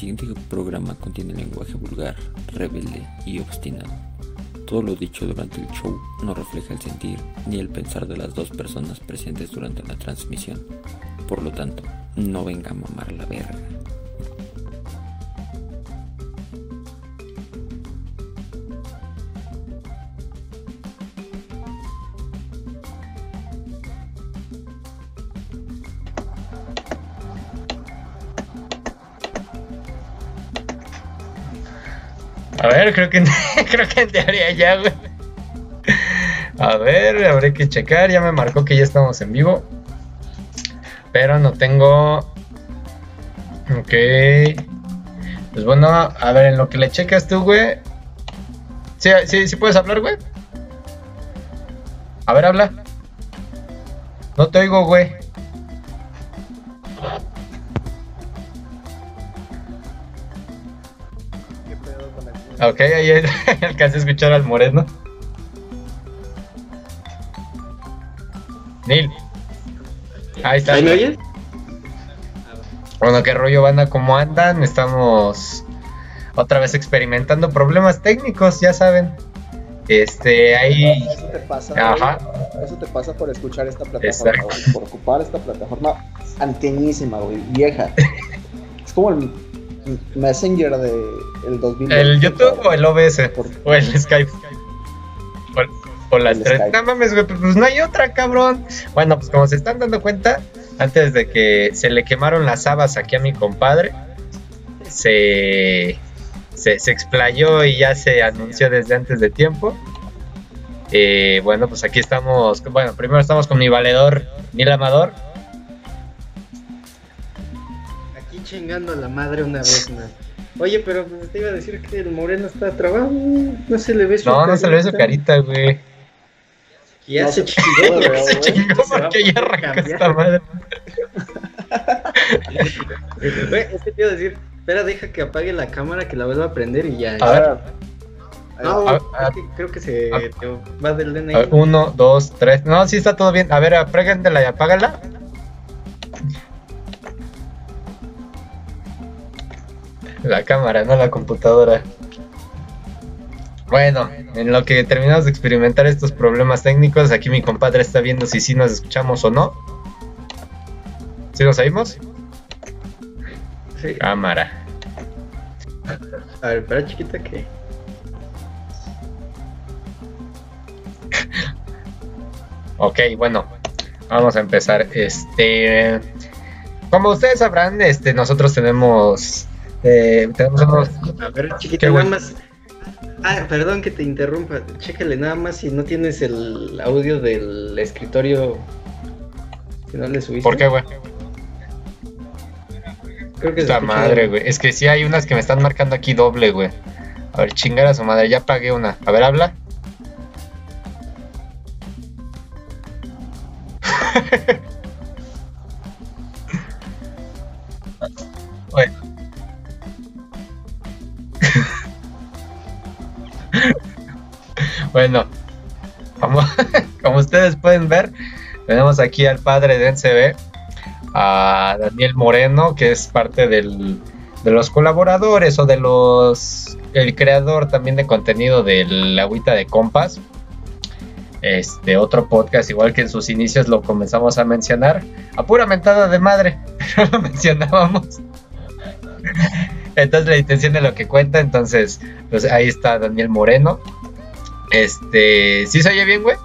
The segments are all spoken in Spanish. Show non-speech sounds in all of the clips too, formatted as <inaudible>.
Siguiente programa contiene lenguaje vulgar, rebelde y obstinado. Todo lo dicho durante el show no refleja el sentir ni el pensar de las dos personas presentes durante la transmisión. Por lo tanto, no venga a mamar la verga. Creo que, <laughs> creo que en teoría ya, güey. A ver, habré que checar. Ya me marcó que ya estamos en vivo. Pero no tengo. Ok. Pues bueno, a ver, en lo que le checas tú, güey. ¿Sí, sí, sí puedes hablar, güey? A ver, habla. No te oigo, güey. Ok, <laughs> ahí alcancé a escuchar al moreno. Neil. Ahí está. ¿Ahí me oyes? Bueno, qué rollo, banda, ¿cómo andan? Estamos otra vez experimentando problemas técnicos, ya saben. Este, ahí. Eso te pasa. Ajá. Eso te pasa por escuchar esta plataforma, por ocupar esta plataforma antenísima, güey, vieja. <laughs> es como el Messenger de el 2000. ¿El YouTube o el OBS? O el Skype. O, o las El tres. Skype. No mames, güey, pues no hay otra, cabrón. Bueno, pues como se están dando cuenta, antes de que se le quemaron las habas aquí a mi compadre, se, se, se explayó y ya se anunció desde antes de tiempo. Eh, bueno, pues aquí estamos. Bueno, primero estamos con mi valedor, Nil Amador. Chingando a la madre una vez más. Oye, pero pues, te iba a decir que el moreno está trabado. No se le ve su No, no se le ve su carita, güey. Y ya No se chingó. no se chingó porque ya a arrancó esta madre. <laughs> Güey, es que te iba a decir, espera, deja que apague la cámara, que la vuelva a prender y ya. A ver. No, A- es a- que creo que se a- te va del DNI. uno, dos, tres. No, sí está todo bien. A ver, aprégatela y apágala. La cámara, no la computadora. Bueno, en lo que terminamos de experimentar estos problemas técnicos, aquí mi compadre está viendo si sí nos escuchamos o no. ¿Sí nos oímos? Sí. Cámara. A ver, espera, chiquita, que. Ok, bueno, vamos a empezar. Este, como ustedes sabrán, este, nosotros tenemos, eh, tenemos unos, A ver, Qué chiquita, nada bueno. más. Ah, perdón que te interrumpa. Chécale nada más si no tienes el audio del escritorio. Si no le subiste. ¿por qué, güey? Creo que La madre, güey. Es que sí hay unas que me están marcando aquí doble, güey. A ver, chingar a su madre, ya pagué una. A ver, habla. <laughs> <laughs> bueno, <laughs> como, ustedes pueden ver, tenemos aquí al padre de NCB, a Daniel Moreno, que es parte de los colaboradores o de los. el creador también de contenido del Agüita de Compas. Este otro podcast, igual que en sus inicios lo comenzamos a mencionar. A pura mentada de madre, <laughs> pero lo mencionábamos. Entonces la intención de lo que cuenta, entonces, pues ahí está Daniel Moreno. Este, ¿sí se oye bien, güey?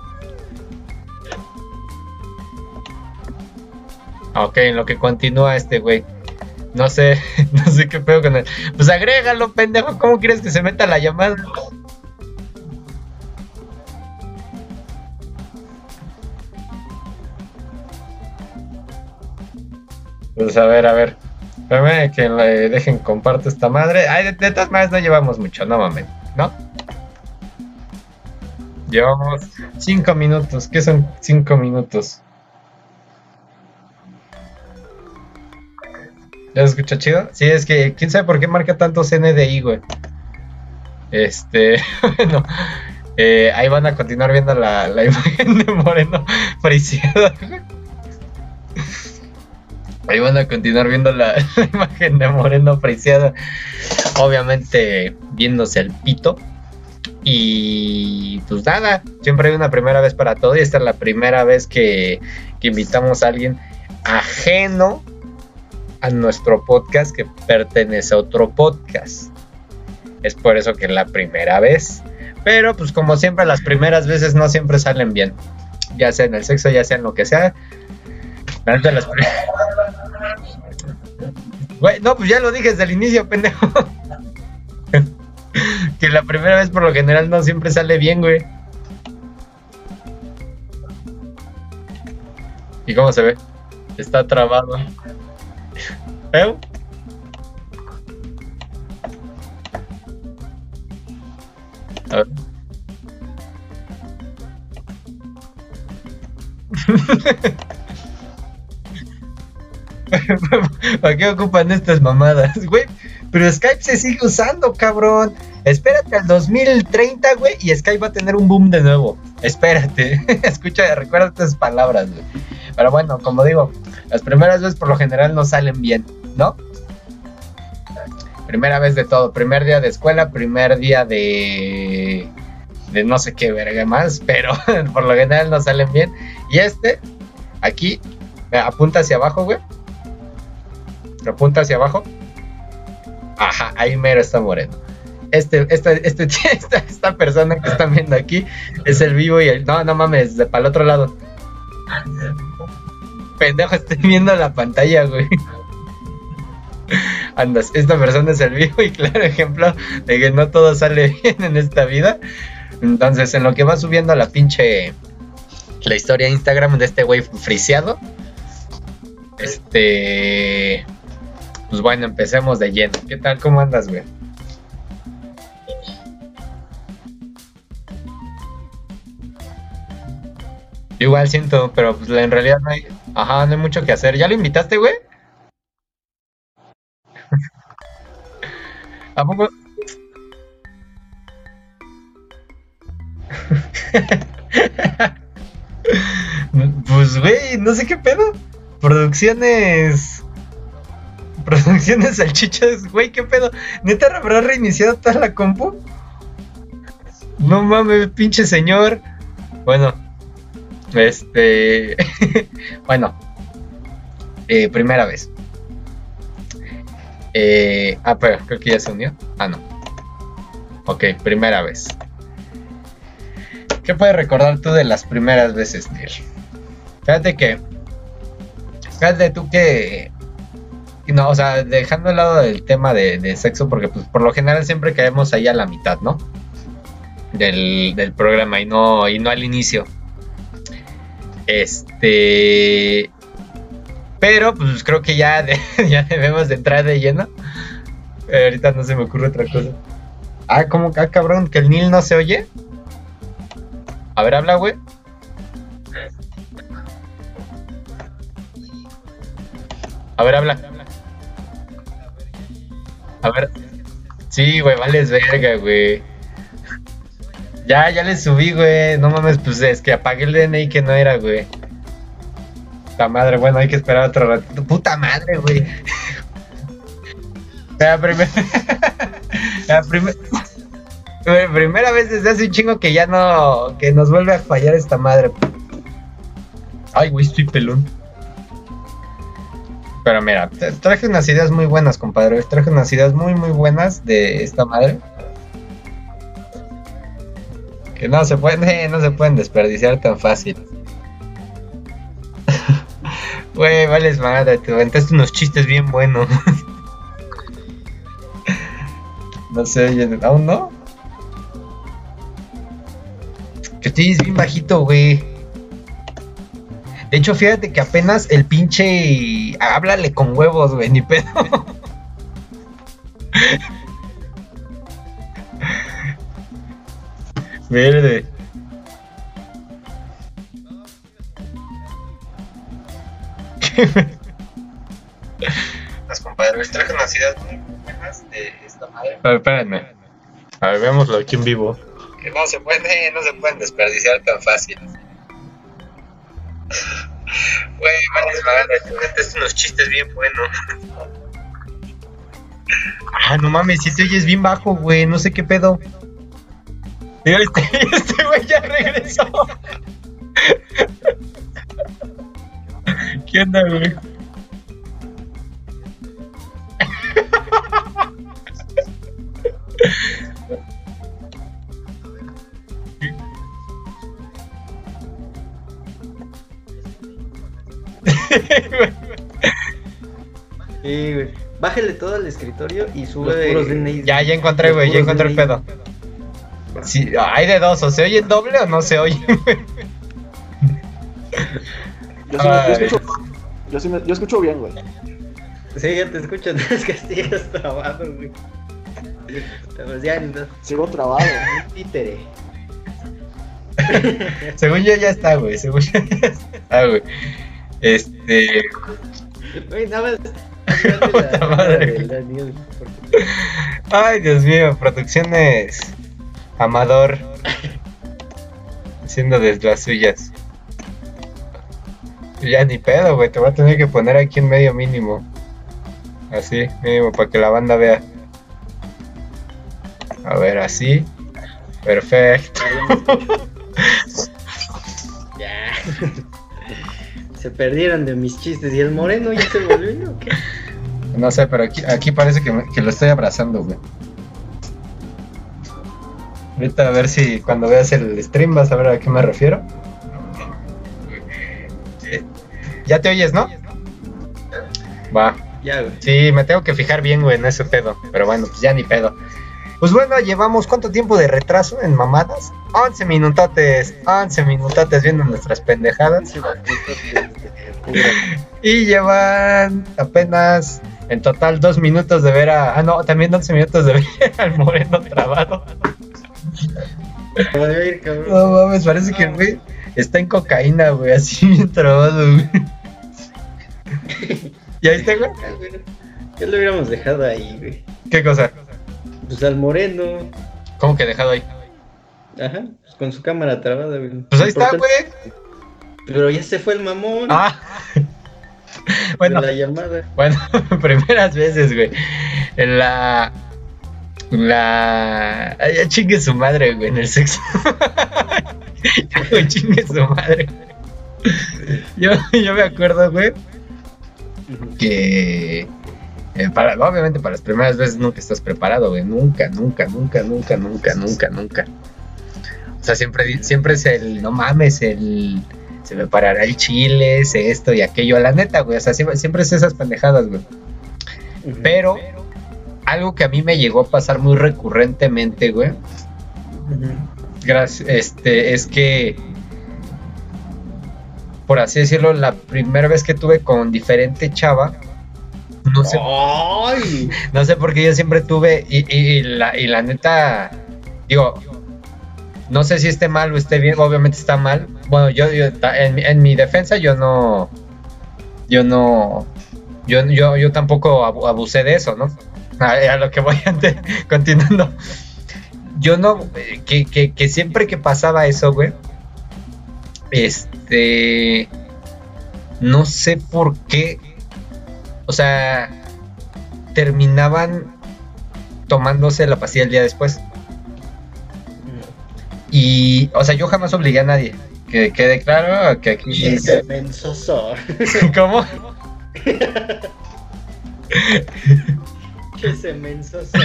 Ok, en lo que continúa este güey. No sé, <laughs> no sé qué pedo con él. Pues agrégalo, pendejo. ¿Cómo quieres que se meta la llamada? Pues a ver, a ver. Espérame que le dejen comparto esta madre. Ay, de, de todas maneras no llevamos mucho, no mames, ¿no? Llevamos cinco minutos. ¿Qué son cinco minutos? ¿Ya se escucha chido? Sí, es que quién sabe por qué marca tanto CNDI, güey. Este, <laughs> bueno, eh, ahí van a continuar viendo la, <laughs> imagen de Moreno Preciado. Ahí van a continuar viendo la, <laughs> imagen de Moreno Preciado. Obviamente viéndose el pito. Y pues nada, siempre hay una primera vez para todo. Y esta es la primera vez que, invitamos a alguien ajeno a nuestro podcast que pertenece a otro podcast. Es por eso que es la primera vez. Pero pues como siempre las primeras veces no siempre salen bien. Ya sea en el sexo, ya sea en lo que sea. Las pri- Güey, no, pues ya lo dije desde el inicio, pendejo. <laughs> que la primera vez por lo general no siempre sale bien, güey. ¿Y cómo se ve? Está trabado. ¿Eh? A ver. <laughs> <laughs> ¿Para qué ocupan estas mamadas, güey? Pero Skype se sigue usando, cabrón. Espérate al 2030, güey, y Skype va a tener un boom de nuevo. Espérate. <laughs> Escucha, recuerda estas palabras, güey. Pero bueno, como digo, las primeras veces por lo general no salen bien, ¿no? Primera vez de todo, primer día de escuela, primer día de de no sé qué verga más, <laughs> pero por lo general no salen bien. Y este, aquí, apunta hacia abajo, güey. Apunta hacia abajo. Ajá, ahí mero está moreno. Este, este, este, <laughs> esta, persona que están viendo aquí es el vivo y el. No, no mames, de para el otro lado. Pendejo, estoy viendo la pantalla, güey. <laughs> Andas, esta persona es el vivo y claro ejemplo de que no todo sale <laughs> bien en esta vida. Entonces, en lo que va subiendo la pinche. La historia de Instagram de este güey friseado. Este. Pues bueno, empecemos de lleno. ¿Qué tal? ¿Cómo andas, güey? Igual siento, pero pues en realidad no hay. Ajá, no hay mucho que hacer. ¿Ya lo invitaste, güey? <laughs> ¿A poco? <laughs> Pues, güey, no sé qué pedo. Producciones. Producciones salchichas, güey, qué pedo. ¿Neta habrá reiniciado toda la compu? No mames, pinche señor. Bueno, este. <laughs> bueno, eh, primera vez. Eh, ah, pero creo que ya se unió. Ah, no. Ok, primera vez. ¿Qué puedes recordar tú de las primeras veces, Neil? Fíjate que. Fíjate tú que. No, o sea, dejando al lado el tema de, de sexo, porque pues por lo general siempre caemos ahí a la mitad, ¿no? Del, del programa y no, y no al inicio. Este. Pero pues creo que ya, <laughs> ya debemos de entrar de lleno. Eh, ahorita no se me ocurre otra cosa. Ah, como ah, cabrón, que el Neil no se oye. A ver, habla, güey. A ver, habla. A ver. Sí, güey, vales verga, güey. Ya, ya le subí, güey. No mames, pues es que apagué el DNI que no era, güey. Puta madre, bueno, hay que esperar otro ratito. Puta madre, güey. <laughs> La, primer... <laughs> La primer- primera vez desde hace un chingo que ya no. que nos vuelve a fallar esta madre. Ay, güey, estoy pelón. Pero mira, traje unas ideas muy buenas, compadre. Traje unas ideas muy, muy buenas de esta madre. Que no se pueden, <laughs> eh, no se pueden desperdiciar tan fácil. <laughs> Güey, vales madre, te aventaste unos chistes bien buenos. <laughs> no sé, ¿aún no? Que tienes bien bajito, güey. De hecho, fíjate que apenas el pinche. Háblale con huevos, güey, ni pedo. <laughs> Verde. Las compadres traje unas ideas muy buenas de esta madre. A ver, espérenme. A ver, veámoslo aquí en vivo. Que no se puede, no se pueden desperdiciar tan fácil. Güey, vales madre, te contaste unos chistes bien buenos. Ah, no mames, si te oyes bien bajo, güey, no sé qué pedo. Mira, este, <laughs> este güey ya regresó. ¿Qué onda, güey? <laughs> Sí, güey. Bájale todo al escritorio y sube. Los puros. Ya, ya encontré, güey, ya encontré el pedo. Sí, hay de dos, o se oye el doble o no se oye. <laughs> Yo, sí me- yo escucho, yo, sí me- yo escucho bien, güey. Sí, ya te escucho, <laughs> es que sigues trabado, güey. Pero ya no. Sigo trabado. <laughs> Un títere. Según yo ya está, güey, según yo ya está, güey. Este, Güey, nada más. <laughs> Puta la- madre. del Daniel, porque- ay, Dios mío, producciones Amador haciendo desde las suyas. Ya ni pedo, güey, te voy a tener que poner aquí en medio mínimo. Así, mínimo, para que la banda vea. A ver, así. Perfecto. Ya. <laughs> Se perdieron de mis chistes. ¿Y el moreno ya se volvió o qué? No sé, pero aquí, aquí parece que, me- que lo estoy abrazando, güey. Ahorita a ver si cuando veas el stream vas a ver a qué me refiero. Eh, Ya te oyes, ¿no? Va. Ya, güey. Sí, me tengo que fijar bien, güey, en ese pedo. Pero bueno, pues ya ni pedo. Pues bueno, llevamos cuánto tiempo de retraso en mamadas? 11 minutotes, 11 minutotes viendo nuestras pendejadas. <laughs> Y llevan apenas en total dos minutos de ver a. Ah, no, también 11 minutos de ver <laughs> al moreno trabado. No mames, parece que el güey está en cocaína, güey, así <laughs> bien trabado, güey. ¿Ya viste, güey. Ya lo hubiéramos dejado ahí, güey. ¿Qué cosa? Pues al moreno. ¿Cómo que dejado ahí? Ajá, pues con su cámara trabada, güey. Pues ahí está, güey. Pero ya se fue el mamón Ah. <laughs> bueno, de la llamada. bueno, <laughs> primeras veces, güey. En la. La. Ay, ya chingue su madre, güey, en el sexo. <laughs> Ya, güey, chingue su madre. Yo, yo me acuerdo, güey, que. Eh, para, obviamente para las primeras veces nunca estás preparado, güey. Nunca, nunca, nunca, nunca, nunca, nunca, nunca. O sea, siempre, siempre es el, no mames, el, se me parará el chile, es esto y aquello. La neta, güey, o sea, siempre, siempre es esas pendejadas, güey. Pero algo que a mí me llegó a pasar muy recurrentemente, güey, gracias, este, es que, por así decirlo, la primera vez que tuve con diferente chava, no sé, ¡Ay! no sé por qué yo siempre tuve, y, y- y la, y la neta, digo, no sé si esté mal o esté bien, obviamente está mal. Bueno, yo, en, mi- en mi defensa yo no, yo no, yo, yo, yo tampoco abu- abusé de eso, ¿no? A, a lo que voy <laughs> antes, continuando. Yo no, eh, que, que, que siempre que pasaba eso, güey, este, no sé por qué, o sea, terminaban tomándose la pastilla el día después. Y, o sea, yo jamás obligué a nadie. Que quede claro que aquí. Y ese. <laughs> ¿Cómo? Mensoso.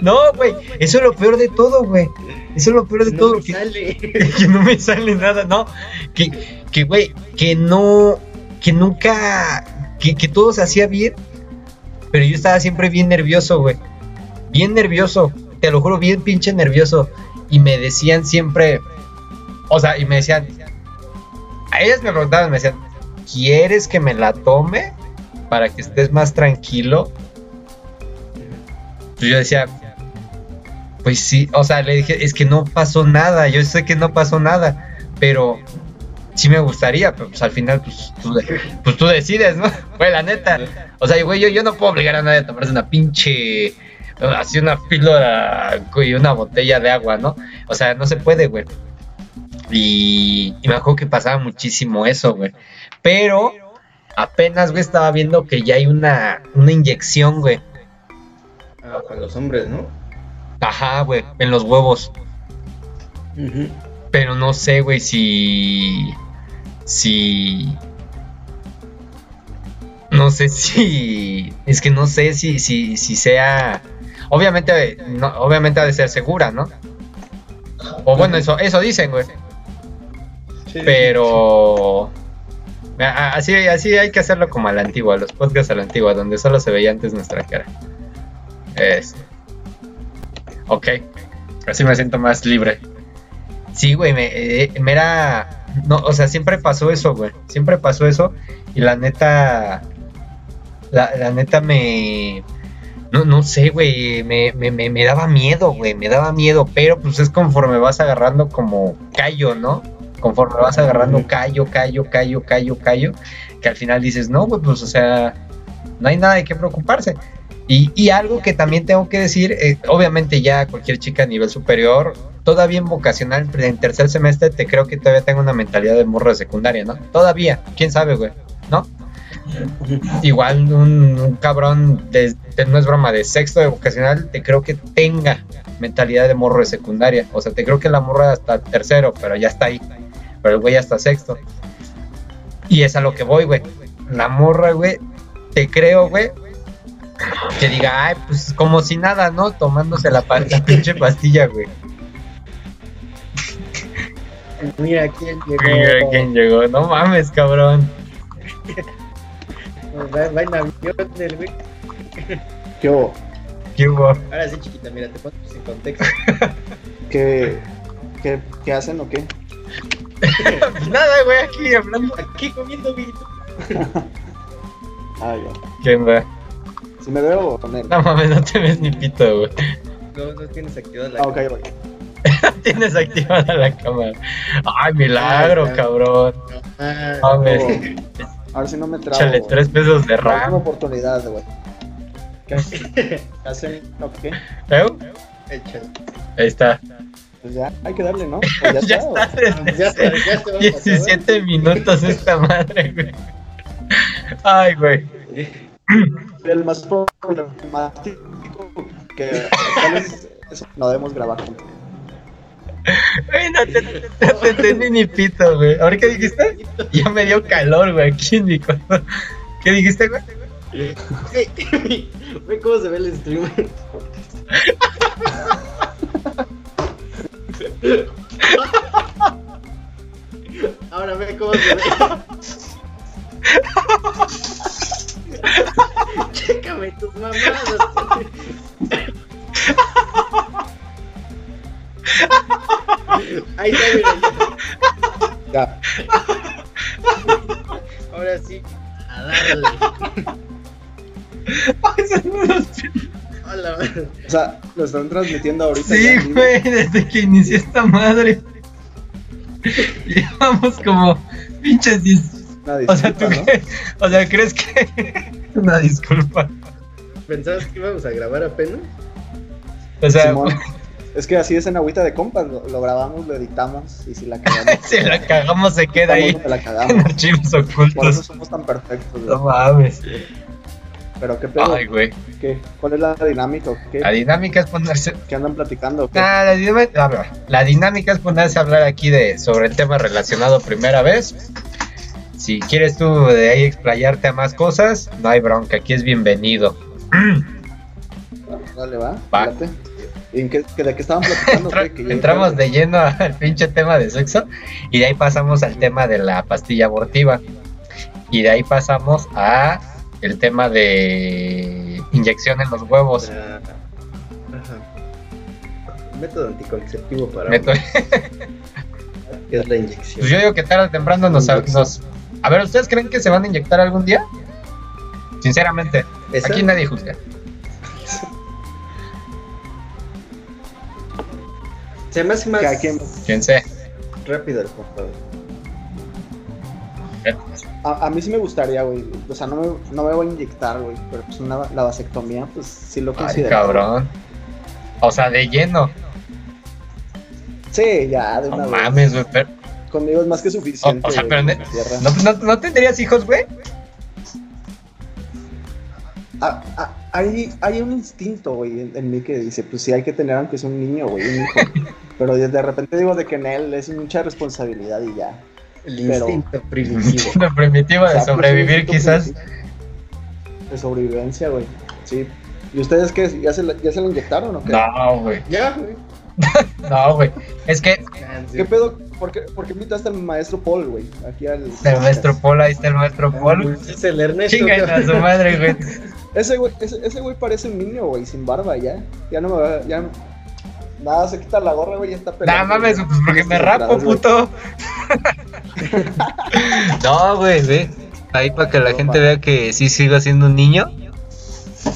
No, güey. Eso es lo peor de todo, güey. Eso es lo peor de No todo. me que, sale. <laughs> que no me sale nada, no. Que, que, güey, que no. Que nunca. Que, que todo se hacía bien. Pero yo estaba siempre bien nervioso, güey. Bien nervioso. Te lo juro, bien pinche nervioso. Y me decían siempre. O sea, y me decían. A ellas me preguntaban, me decían, ¿quieres que me la tome? Para que estés más tranquilo. Pues yo decía, pues sí, o sea, le dije, es que no pasó nada, yo sé que no pasó nada, pero sí me gustaría, pero pues al final, pues tú, pues, tú decides, ¿no? <laughs> Güey, la neta, o sea, güey, yo, yo no puedo obligar a nadie a tomarse una pinche, así una píldora y una botella de agua, ¿no? O sea, no se puede, güey. Y, y me acuerdo que pasaba muchísimo eso, güey. Pero apenas, güey, estaba viendo que ya hay una, una inyección, güey. Ah, para los hombres, ¿no? Ajá, güey, en los huevos. Pero no sé, güey, si. Si. No sé <laughs> si. Es que no sé si, si, si sea. Obviamente, no, obviamente ha de ser segura, ¿no? O bueno, eso, eso dicen, güey. Sí, Pero. Así, así hay que hacerlo como a la antigua, los podcasts a la antigua, donde solo se veía antes nuestra cara. Es. Ok. Así me siento más libre. Sí, güey, me, eh, me era. No, o sea, siempre pasó eso, güey. Siempre pasó eso. Y la neta. La, la neta me. No, no sé, güey. Me, me, me, me daba miedo, güey. Me daba miedo. Pero pues es conforme vas agarrando como callo, ¿no? Conforme vas agarrando callo, callo, callo, callo, callo. Que al final dices, no, güey, pues o sea. No hay nada de qué preocuparse. Y, y algo que también tengo que decir, eh, obviamente ya cualquier chica a nivel superior, todavía en vocacional, en tercer semestre, te creo que todavía tengo una mentalidad de morro de secundaria, ¿no? Todavía, quién sabe, güey, ¿no? Igual un, cabrón, no es broma, de sexto de vocacional, te creo que tenga mentalidad de morro de secundaria. O sea, te creo que la morra hasta tercero, pero ya está ahí. Pero el güey hasta sexto. Y es a lo que voy, güey. La morra, güey, te creo, güey, que diga, ay, pues como si nada, ¿no? Tomándose la, la pinche pastilla, güey. Mira quién llegó. Mira quién llegó. No mames, cabrón. <laughs> Va, va en avión el güey. ¿Qué, hubo? ¿Qué hubo? Ahora sí, chiquita, mira, te pongo en contexto. <laughs> ¿Qué, qué, qué hacen o qué? <laughs> Nada, güey, aquí hablando. Aquí comiendo bien. Ah, ya. ¿Quién va? Si me veo poner. No mames, no te ves ni pito, güey. No, no tienes activada la Ah, ok, ok. <laughs> Tienes activada la cámara. Ay, milagro, Ay, cabrón. Mames. A ver si no me trago. Échale tres pesos de RAM. oportunidad, güey. ¿Qué hacen <laughs> qué? ¿Eh? Échale. Ahí está. Pues ya, hay que darle, ¿no? <laughs> Pues Ya está, está desde Ya está, ya está, vamos a 17 minutos esta madre, güey. Ay, güey. El más problemático que tal vez no debemos grabar juntos. Güey, no te, no te entendí ni pito, güey. ¿Ahora qué dijiste? Ya me dio calor, güey, aquí en mi cuarto. ¿Qué dijiste, güey? Güey, cómo se ve el stream. Ahora ve cómo se ve. Chécame tus mamadas. <laughs> Ahí está, mira. Ya. Ahora sí, a darle. <laughs> Hola, man. O sea, lo están transmitiendo ahorita. Sí, ya güey, desde que inicié esta madre. Llevamos como pinches 10. Una O sea, ¿tú qué? O sea, ¿crees que.? <laughs> Una disculpa. ¿Pensabas que íbamos a grabar apenas? O sea, Simón, es que así es en agüita de compas, lo, lo grabamos, lo editamos y si la <laughs> cagamos. si la cagamos se queda ahí la en cagamos. archivos Por eso ocultos. somos tan perfectos, No güey. mames. Pero qué pedo, Ay, güey. ¿qué? ¿Cuál es la dinámica? o ¿Qué, La dinámica es ponerse. ¿Qué andan platicando? Nah, la, dinámica, la dinámica es ponerse a hablar aquí de sobre el tema relacionado primera vez. Si quieres tú de ahí explayarte a más cosas, no hay bronca, aquí es bienvenido. <clears throat> Dale, va. Va. Late. ¿Y en qué, que ¿De qué estaban platicando? Entra-? Que entramos de lleno <laughs> al pinche tema de sexo y de ahí pasamos al tema de la pastilla abortiva y de ahí pasamos a el tema de inyección en los huevos. Ajá. Método anticonceptivo para que es la inyección. Pues yo digo que tarde o temprano nos, nos... A ver, ¿ustedes creen que se van a inyectar algún día? Sinceramente, ¿Esa? aquí nadie juzga. <laughs> Se me hace más Cada quien- ¿Quién sé? rápido el comprador. A, a mí sí me gustaría, güey. O sea, no me, no me voy a inyectar, güey. Pero pues una la vasectomía, pues sí lo Ay, considero. cabrón. O sea, de lleno. Sí, ya, de No una vez. mames, güey. Pero, Conmigo es más que suficiente. O- o sea, pero. ¿No, no, no tendrías hijos, güey? Ah, ah, hay, hay un instinto, güey, en, en mí que dice, pues sí hay que tener aunque sea un niño, güey, un hijo. <laughs> Pero de, de repente digo de que en él es mucha responsabilidad y ya. El Pero- instinto <laughs> primitivo. Lo primitivo O de sea, pues, sobrevivir, instinto quizás. primitivo De sobrevivencia, güey. Sí. ¿Y ustedes qué? ¿Ya se, la- ya se lo inyectaron o qué? No, güey. Ya, <laughs> güey. No, güey. Es que ¿Qué pedo? ¿Por qué, por qué invitaste al maestro Paul, güey? Aquí al. el maestro Paul, ahí está el maestro Paul. Es el Ernesto. Chingan a su madre, güey. <laughs> Ese güey, ese, ese güey parece un niño, güey, sin barba ya. Ya no me va. Ya no- Nada, se quita la gorra, güey, ya está No pelado. mames, güey. pues porque me rapo, puto. <laughs> No, güey, ve. Ahí para que la gente vea que sí sigo siendo un niño.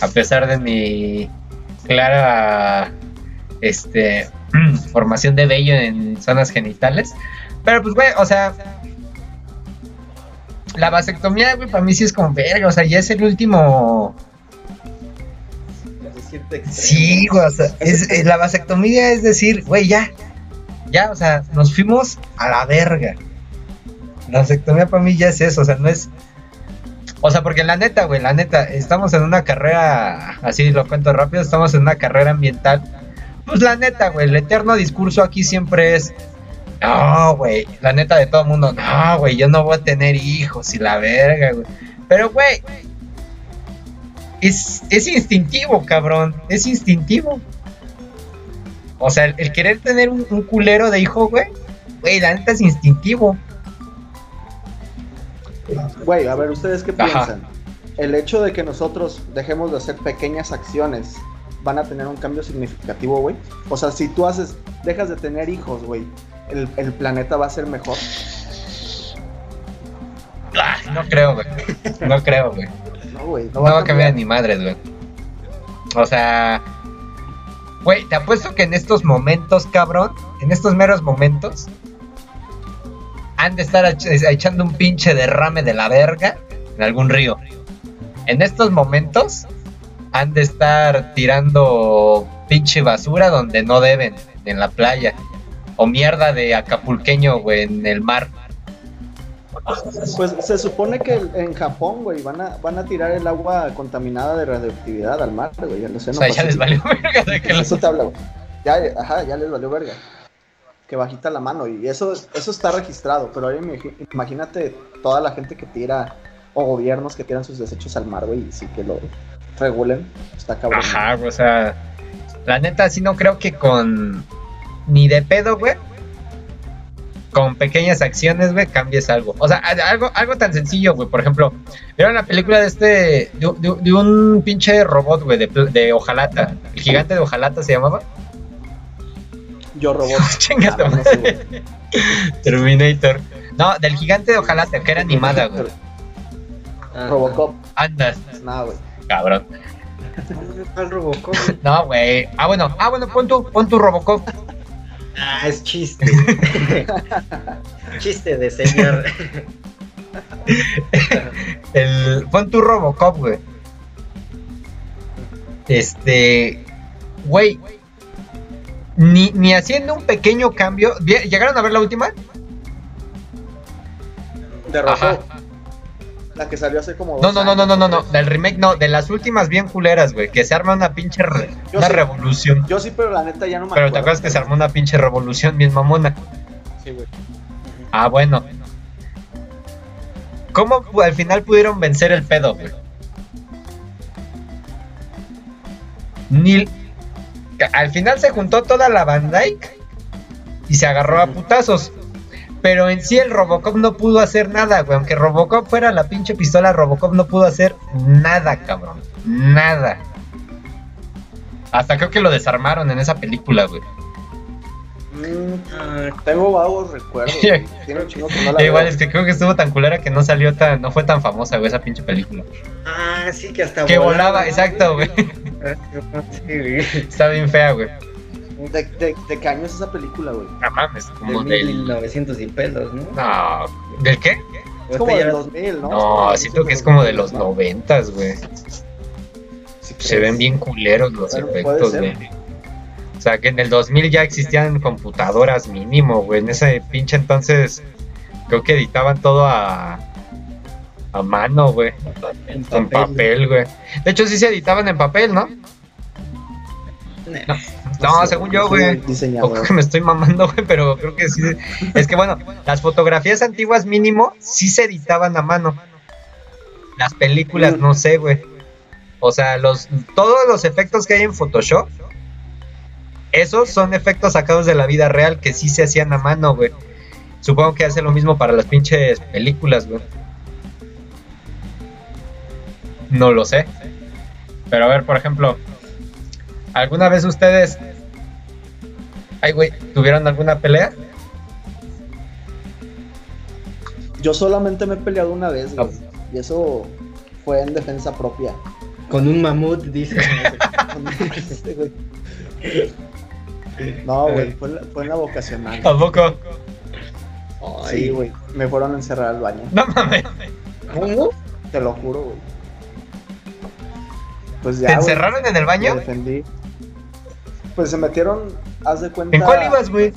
A pesar de mi clara este <clears throat> formación de vello en zonas genitales. Pero pues, güey, o sea. La vasectomía, güey, para mí sí es como verga. O sea, ya es el último. Extremo. Sí, güey, o sea, es, es- la vasectomía es decir, güey, ya, ya, o sea, nos fuimos a la verga. La vasectomía para mí ya es eso, o sea, no es... O sea, porque la neta, güey, la neta, estamos en una carrera, así lo cuento rápido, estamos en una carrera ambiental. Pues la neta, güey, el eterno discurso aquí siempre es, no, güey, la neta de todo el mundo, no, güey, yo no voy a tener hijos y la verga, güey. Pero, güey, es, es instintivo, cabrón. Es instintivo. O sea, el, el querer tener un, un culero de hijo, güey. Güey, la neta es instintivo. Güey, a ver, ¿ustedes qué Ajá. piensan? El hecho de que nosotros dejemos de hacer pequeñas acciones van a tener un cambio significativo, güey. O sea, si tú haces, dejas de tener hijos, güey, el, el planeta va a ser mejor. Ah, no creo, güey. No creo, güey. No, güey, No va a cambiar ni madres, güey. O sea. Güey, te apuesto que en estos momentos, cabrón. En estos meros momentos. Han de estar ech- echando un pinche derrame de la verga en algún río. En estos momentos. Han de estar tirando pinche basura donde no deben. En la playa. O mierda de acapulqueño, güey, en el mar. Pues se supone que el- en Japón, güey, van a, van a tirar el agua contaminada de radioactividad al mar, güey, O océano sea, ya les valió verga de que Eso te habla, güey. Ya, ajá, ya les valió verga. Que bajita la mano y eso, eso está registrado, pero ahora imagínate toda la gente que tira, o gobiernos que tiran sus desechos al mar, güey, y sí que lo regulen, está cabrón. Ajá, güey, o sea, la neta sí no creo que con ni de pedo, güey. Con pequeñas acciones, güey, cambies algo. O sea, algo, algo tan sencillo, güey. Por ejemplo, ¿vieron la película de este, de, de- de un pinche robot, güey, de, de hojalata? El gigante de hojalata se llamaba. Yo <laughs> robot. Chinga tu Ah, no sé, güey. Terminator. No, del gigante de hojalata, que era animada, güey. Ah, Robocop, Andas, nada, güey. cabrón. ¿Cuál Robocop? No, güey. Ah, bueno, ah, bueno, pon tu, pon tu Robocop. Ah, es chiste. <laughs> chiste de señor. <laughs> El, pon tu Robocop, güey. Este. Güey. Ni, ni haciendo un pequeño cambio. ¿vie- ¿Llegaron a ver la última? De Ajá. La que salió hace como No, dos no, no, no, no, no, no. años, Del remake no. De las últimas bien culeras, güey. Que se arma una pinche. re- una sí. revolución. Yo sí, pero la neta ya no me Pero te acuerdas que se armó una pinche revolución bien mamona. Sí, güey. Ah, bueno. ¿Cómo al final pudieron vencer el pedo, güey? Ni... Al final se juntó toda la Van Dyke y se agarró a putazos. Pero en sí el Robocop no pudo hacer nada, güey. Aunque Robocop fuera la pinche pistola, Robocop no pudo hacer nada, cabrón. Nada. Hasta creo que lo desarmaron en esa película, güey. Mm, tengo vagos recuerdos. güey. <laughs> Tiene un chingo que no la Igual veo. es que creo que estuvo tan culera que no salió tan, no fue tan famosa, güey, esa pinche película. ah, sí, que hasta Que volaba, exacto, güey. <laughs> Sí, güey. Está bien fea, güey. ¿De, de, de qué año es esa película, güey? No mames, como De del. 1900 y pelos, ¿no? No, ¿del qué? Es como del 2000, ¿no? No, siento que es como de los noventas, güey. Sí, Se ven bien culeros los efectos, güey. sea, que en el 2000 ya existían computadoras mínimo, güey. En ese pinche entonces creo que editaban todo a, a mano, güey. En En papel, güey. De hecho, sí se editaban en papel, ¿no? Nah. No, sé, según yo, güey. Me estoy mamando, güey, pero creo que sí. Es que bueno, las fotografías antiguas mínimo sí se editaban a mano. Las películas, no sé, güey. O sea, los, todos los efectos que hay en Photoshop, esos son efectos sacados de la vida real que sí se hacían a mano, güey. Supongo que hace lo mismo para las pinches películas, güey. No lo sé. Pero a ver, por ejemplo, ¿alguna vez ustedes Ay, güey, ¿tuvieron alguna pelea? Yo solamente me he peleado una vez, güey. Ah. Y eso fue en defensa propia. Con un mamut, dice. <laughs> Güey. No, güey, fue, en la- fue en la vocacional. ¿A poco? Sí, güey. Me fueron a encerrar al baño. No mames. ¿Cómo? Te lo juro, güey. Pues ya. ¿Te encerraron en el me baño? defendí. Pues se metieron, haz de cuenta. ¿En cuál ibas, güey?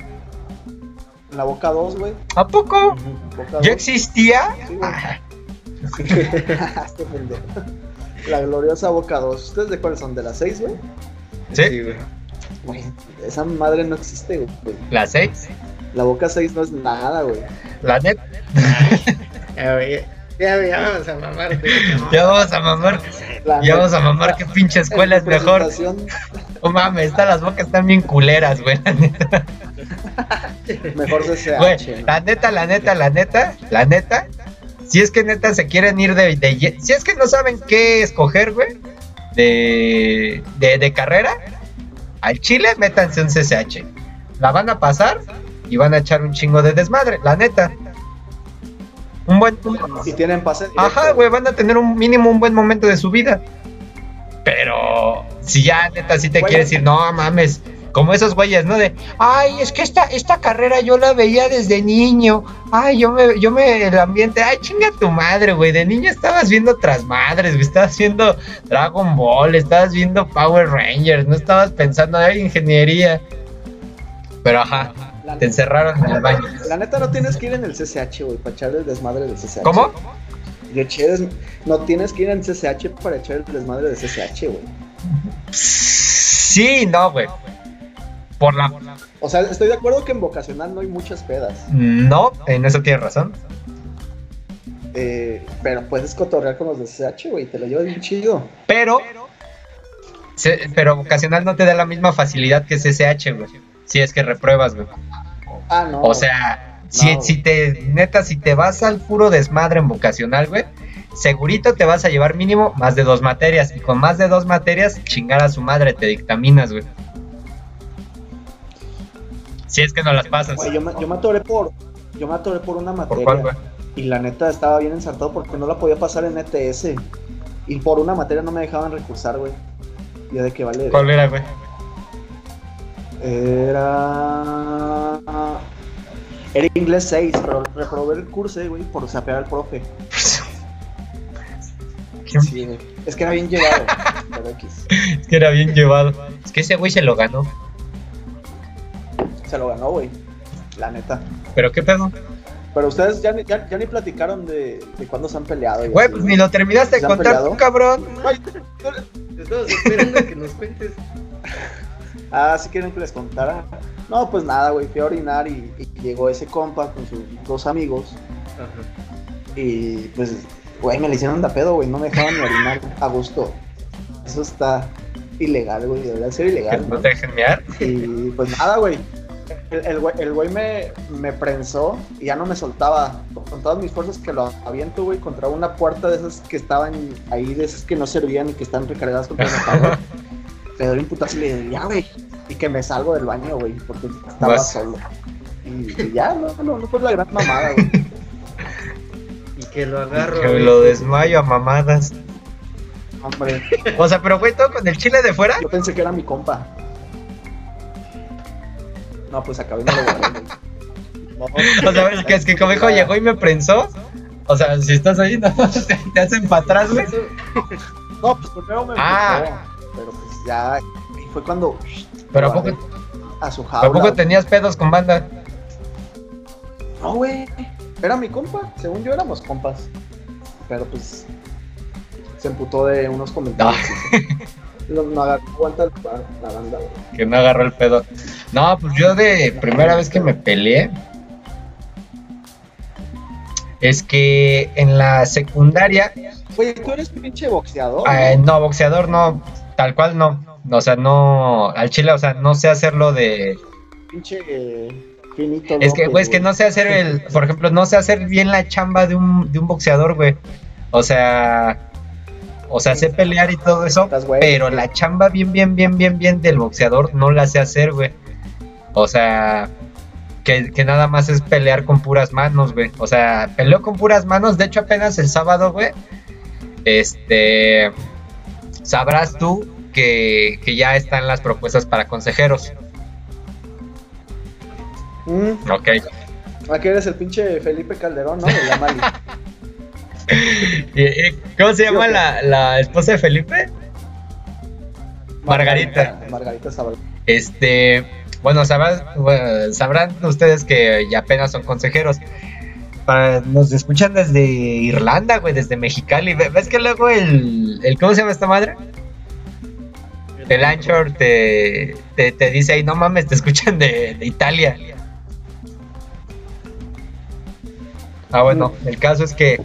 En la boca 2, güey. ¿A poco? Boca ¿Ya dos. existía? Sí, güey. <laughs> Este pendejo. La gloriosa boca 2. ¿Ustedes de cuáles son? ¿De las 6, güey? Sí. güey. Güey, esa madre no existe, güey. ¿La 6? La boca 6 no es nada, güey. La net. <laughs> Güey, ya, ya vamos a mamar. Ya vamos a mamar. La Ya vamos a mamar. ¿Qué pinche escuela es mejor? No mames, estas las bocas están bien culeras, güey. la neta. Mejor CCH. La neta, la neta, la neta, la neta. Si es que neta se quieren ir de, Si es que no saben qué escoger, güey. De, de, de carrera. Al Chile, métanse un CCH. La van a pasar y van a echar un chingo de desmadre, la neta. Un buen. Y tienen pase directo. Ajá, güey, van a tener un mínimo un buen momento de su vida. Pero si ya neta si te Güey. quieres decir, no mames, como esos güeyes, ¿no? De, ay, es que esta, esta carrera yo la veía desde niño. Ay, yo me, yo me, el ambiente, ay, chinga tu madre, güey. De niño estabas viendo otras madres, güey. Estabas viendo Dragon Ball, estabas viendo Power Rangers, no estabas pensando en ingeniería. Pero ajá, La, te encerraron en el baño. la neta no tienes que ir en el CCH, güey, para echar el desmadre del CCH. ¿Cómo? Yo eché des- No tienes que ir en CCH para echar el desmadre del CCH, güey. Sí, no, güey. Por la O sea, estoy de acuerdo que en vocacional no hay muchas pedas. No, en eso tienes razón. eh, pero puedes cotorrear con los de CCH, güey. Te lo llevas bien chido. Pero, pero vocacional no te da la misma facilidad que CCH, güey. Si es que repruebas, güey. Ah, no. O sea, si, No. si te, neta, si te vas al puro desmadre en vocacional, güey, segurito te vas a llevar mínimo más de dos materias. Y con más de dos materias, chingar a su madre, te dictaminas, güey. Si es que no las pasas. Güey, yo, me, yo me atoré por. Yo me atoré por una ¿Por materia. cuál, güey? Y la neta estaba bien ensartado porque no la podía pasar en ETS. Y por una materia no me dejaban recursar, güey. Y de que vale. ¿Cuál era, güey? Era. Era inglés 6, pero reprobé el curso, güey, por sapear al profe. ¿Qué- Sí, güey. Es que era bien llevado. pero X. Es que era bien llevado. Es que ese güey se lo ganó. Se lo ganó, güey. La neta. Pero qué pedo. Pero ustedes ya ni, ya, ya ni platicaron de, de cuándo se han peleado. Güey, pues ni lo terminaste de ¿Se han contar peleado? tú, cabrón. Ay, Estamos esperando a que nos cuentes. Ah, si quieren que les contara. No, pues nada, güey. Fui a orinar y, y llegó ese compa con sus dos amigos. Ajá. Y pues, güey, me le hicieron de pedo, güey. No me dejaban ni orinar a gusto. Eso está ilegal, güey. Debería ser ilegal. no te dejen mear. Y pues nada, güey. El, el güey, el güey me, me prensó y ya no me soltaba. Con todas mis fuerzas que lo aviento, güey, contra una puerta de esas que estaban ahí, de esas que no servían y que están recargadas contra el <laughs> mojado. Le doy un putazo y le digo, ya, güey. Y que me salgo del baño, güey, porque estaba Vas. solo. Y, y ya, no, no, no fue la gran mamada, güey. <laughs> Y que lo agarro. Que güey. lo desmayo a mamadas. Hombre, O sea, pero güey, todo con el chile de fuera. yo pensé que era mi compa. No, pues acabé y me lo guardé. No, O sea, es que, es que como dijo, llegó y me prensó. O sea, si estás ahí, <laughs> no, te, te hacen para atrás, güey. <laughs> No, pues primero me Ah. pero pues ya y fue cuando Pero ¿a poco, a su jaula. ¿Tampoco tenías pedos con banda? No, güey. Era mi compa. Según yo éramos compas. Pero pues. Se emputó de unos comentarios. <laughs> No, no agarró aguanta la, la banda, güey. Que no agarró el pedo. No, pues yo de primera vez que me peleé. Es que en la secundaria. Güey, tú eres pinche boxeador. eh, no, boxeador no. Tal cual no. O sea, no. Al chile, o sea, no sé hacerlo de. Pinche eh, finito. Es que, güey, es que no sé hacer el. Por ejemplo, no sé hacer bien la chamba de un, de un boxeador, güey. O sea. O sea, sé pelear y todo eso. Pero la chamba bien, bien, bien, bien, bien del boxeador no la sé hacer, güey. O sea, que, que nada más es pelear con puras manos, güey. O sea, peleo con puras manos. De hecho, apenas el sábado, güey. Este. Sabrás tú que, que ya están las propuestas para consejeros. Mm, Ok. aquí eres el pinche Felipe Calderón, ¿no? De la Mali. ¿Y- <laughs> y ¿Cómo se llama la, la esposa de Felipe? Margarita. Margarita Sabal. Este, bueno, sabrán, bueno, sabrán ustedes que ya apenas son consejeros. Para- nos escuchan desde Irlanda, güey, desde Mexicali. Ve- ¿Ves que luego el, el ¿cómo se llama esta madre? El Anchor te, te, te dice ahí, no mames, te escuchan de, de Italia. Ah, bueno, el caso es que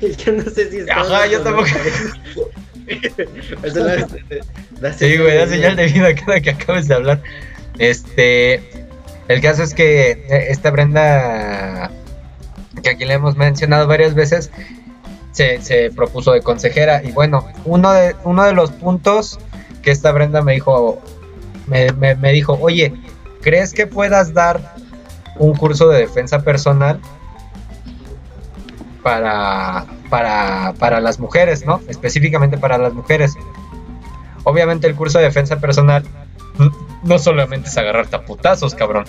Yo no sé si está. Ajá, yo tampoco. <laughs> Eso la- da Sí, güey, da señal de vida cada que acabes de hablar. Este. El caso es que eh, esta Brenda, que aquí le hemos mencionado varias veces, se, se propuso de consejera. Y bueno, uno de, uno de los puntos que esta Brenda me dijo, me, me- dijo, oye, ¿crees que puedas dar un curso de defensa personal para, para, para las mujeres, ¿no? Específicamente para las mujeres. Obviamente el curso de defensa personal no solamente es agarrarte a putazos, cabrón.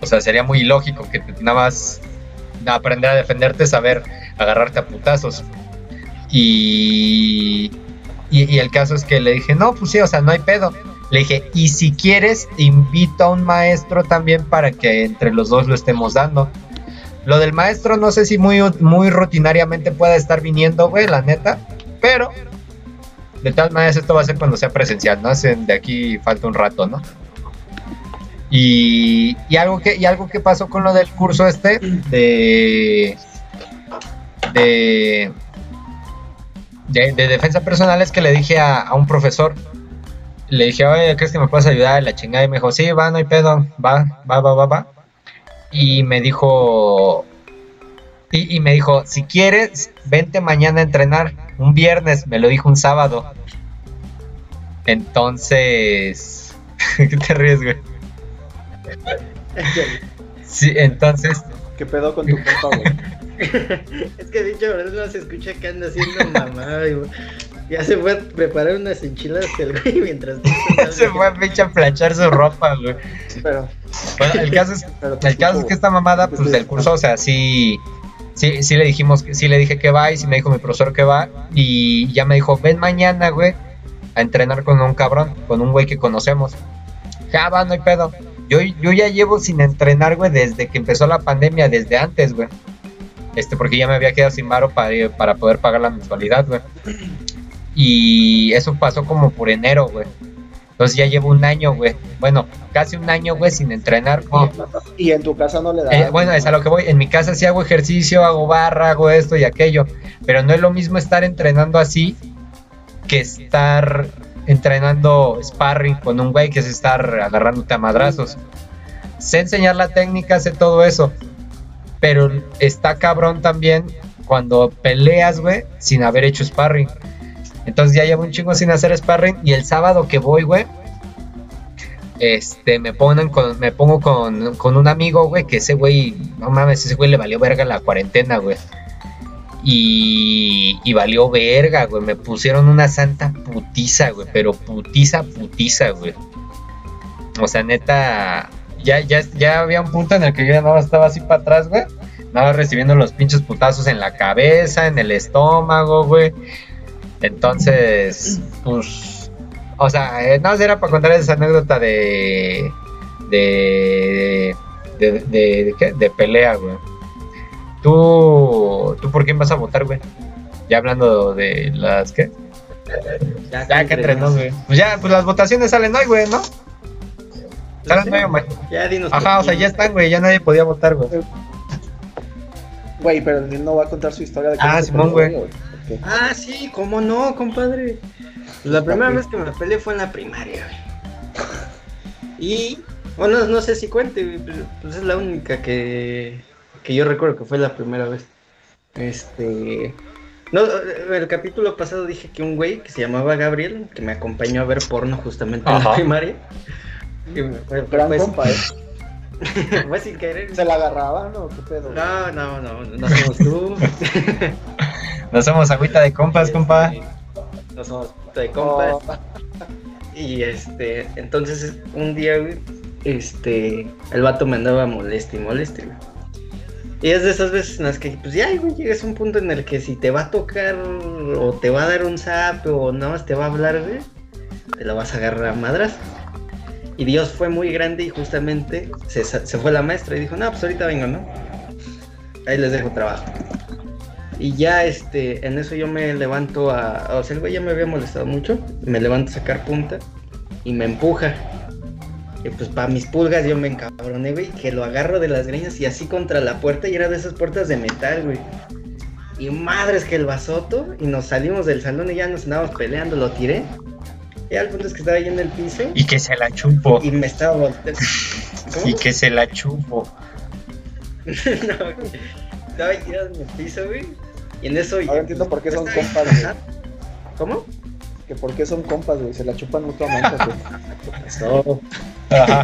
O sea, sería muy ilógico que nada más aprender a defenderte, saber agarrarte a putazos. Y, y, el caso es que le dije, no, pues sí, o sea, no hay pedo. Le dije, y si quieres, invito a un maestro también para que entre los dos lo estemos dando. Lo del maestro no sé si muy, muy rutinariamente pueda estar viniendo, güey, la neta. Pero, de todas maneras, esto va a ser cuando sea presencial, ¿no? De aquí falta un rato, ¿no? Y, y algo que y algo que pasó con lo del curso este de de de, de defensa personal es que le dije a, a un profesor le dije oye crees que me puedes ayudar la chingada y me dijo sí va no hay pedo va va va va va y me dijo y, y me dijo si quieres vente mañana a entrenar un viernes me lo dijo un sábado entonces <laughs> ¿qué te ríes güey? <laughs> Sí, entonces ¿Qué pedo con tu compa, güey? <laughs> Es que dicho verdad no se escucha que anda haciendo mamá. y, güey, Ya se fue a preparar unas enchiladas el güey mientras. <laughs> se fue a pinche a planchar su ropa, güey. Pero, Bueno, el caso es, pero te el caso es escucho, que esta mamada, pues del curso, o sea, sí, sí, sí le dijimos, que- sí le dije que va y sí me dijo mi profesor que va y ya me dijo, ven mañana, güey, a entrenar con un cabrón, con un güey que conocemos. Ya va, no hay pedo. Yo, yo ya llevo sin entrenar, güey, desde que empezó la pandemia, desde antes, güey. Este, porque ya me había quedado sin varo para, para poder pagar la mensualidad, güey. Y eso pasó como por enero, güey. Entonces ya llevo un año, güey. Bueno, casi un año, güey, sin entrenar. güey. Y en tu casa no le da. Eh, bueno, es a lo que voy. En mi casa sí hago ejercicio, hago barra, hago esto y aquello. Pero no es lo mismo estar entrenando así que estar entrenando sparring con un güey que es estar agarrándote a madrazos. Sé enseñar la técnica, sé todo eso. Pero está cabrón también cuando peleas, güey, sin haber hecho sparring. Entonces ya llevo un chingo sin hacer sparring. Y el sábado que voy, güey, este, me ponen con, me pongo con, con un amigo, güey, que ese güey, no mames, ese güey le valió verga la cuarentena, güey. Y, y valió verga, güey. Me pusieron una santa putiza, güey. Pero putiza, putiza, güey. O sea, neta, ya, ya, ya había un punto en el que yo ya no estaba así para atrás, güey. Nada recibiendo los pinches putazos en la cabeza, en el estómago, güey. Entonces, pues, O sea, eh, no, era para contar esa anécdota de. de. de. de, de, ¿qué? de pelea, güey. ¿Tú, ¿Tú por quién vas a votar, güey? Ya hablando de las. ¿qué? Ya, Ya que entre nos, güey. Pues ya, pues las votaciones salen hoy, güey, ¿no? Ma- Ya dinos. Ajá, o sea, ya están, güey, ya nadie podía votar, güey. Güey, pero niño no va a contar su historia de Ah, se Simón, peleó, güey. Ah, sí, cómo no, compadre. La primera vez que me peleé fue en la primaria, güey. Y, bueno, no sé si cuente, güey, pero pues es la única que, que yo recuerdo que fue la primera vez. Este. No, el capítulo pasado dije que un güey que se llamaba Gabriel, que me acompañó a ver porno justamente en la primaria. Fue, Gran fue- compa, ¿eh? fue <laughs> sin querer. ¿Se la agarraban o qué pedo? No, no, no, no somos tú. <laughs> No somos agüita de compas, compa. No somos puta de compas. Oh, Y este, entonces un día, güey, este, el vato me andaba moleste y moleste, güey. Y es de esas veces en las que, pues ya, güey, llegas a un punto en el que si te va a tocar o te va a dar un zap o nada más te va a hablar, güey, te la vas a agarrar a madras. Y Dios fue muy grande y justamente se, se fue la maestra y dijo, no, pues ahorita vengo, ¿no? Ahí les dejo trabajo. Y ya, este, en eso yo me levanto a... O sea, el güey ya me había molestado mucho. Me levanto a sacar punta y me empuja. Y pues para mis pulgas yo me encabroné, güey, que lo agarro de las greñas y así contra la puerta y era de esas puertas de metal, güey. Y madres que el basoto y nos salimos del salón y ya nos andábamos peleando, lo tiré. Y al punto es que estaba ahí en el piso Y que se la chupo. y me estaba volteando. <laughs> ¿Cómo? Y que se la chupo. <laughs> no, güey. Estaba ahí tirado en el piso, güey. Y en eso... Ahora entiendo por qué son compas, güey. ¿Cómo? Que por qué son compas, güey. Se la chupan mutuamente, güey. <laughs> Ajá.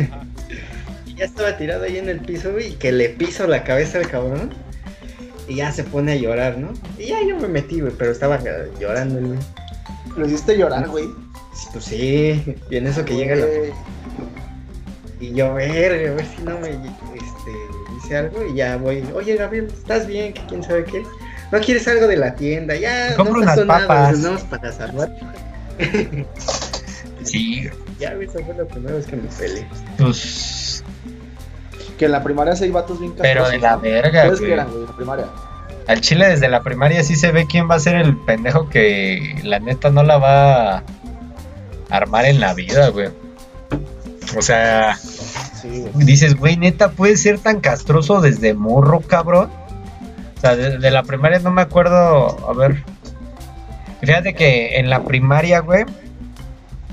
Y ya estaba tirado ahí en el piso, güey, y que le piso la cabeza al cabrón. Y ya se pone a llorar, ¿no? Y ya yo me metí, güey, pero estaba llorando, el güey. Lo hiciste llorar, güey. Pues sí, y en eso que llega la... Y yo, verga, a ver si no me este, dice algo y ya voy. Oye, Gabriel, ¿estás bien? ¿Qué quién sabe qué? ¿No quieres algo de la tienda? Ya, no unas pasó nada, papas. güey, nada más para salvar. <laughs> Sí, Ya, güey, esa fue la primera vez que me peleé. pues. Que en la primaria sí hay vatos bien Pero de la verga. Al chile desde la primaria sí se ve quién va a ser el pendejo que la neta no la va a armar en la vida, güey. O sea, Sí, güey. dices, güey, neta, puede ser tan castroso desde morro, cabrón. O sea, de, de la primaria no me acuerdo, a ver. Fíjate que en la primaria, güey,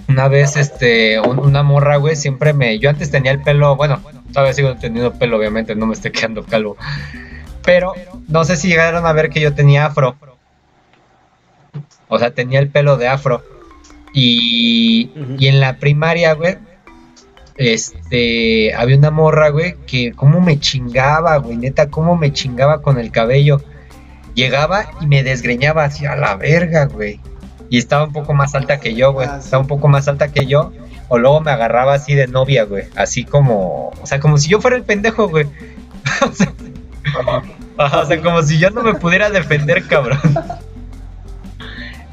una vez, este, un- una morra, güey, siempre me... Yo antes tenía el pelo, bueno, todavía sigo teniendo pelo, obviamente, no me estoy quedando calvo. Pero no sé si llegaron a ver que yo tenía afro. O sea, tenía el pelo de afro. Y, y en la primaria, güey, este, había una morra, güey, que cómo me chingaba, güey, neta, cómo me chingaba con el cabello. Llegaba y me desgreñaba hacia la verga, güey. Y estaba un poco más alta que yo, güey. Ah. Estaba un poco más alta que yo. O luego me agarraba así de novia, güey. Así como, o sea, como si yo fuera el pendejo, güey. <laughs> o, sea, ajá, o sea, como si yo no me pudiera defender, cabrón. <laughs>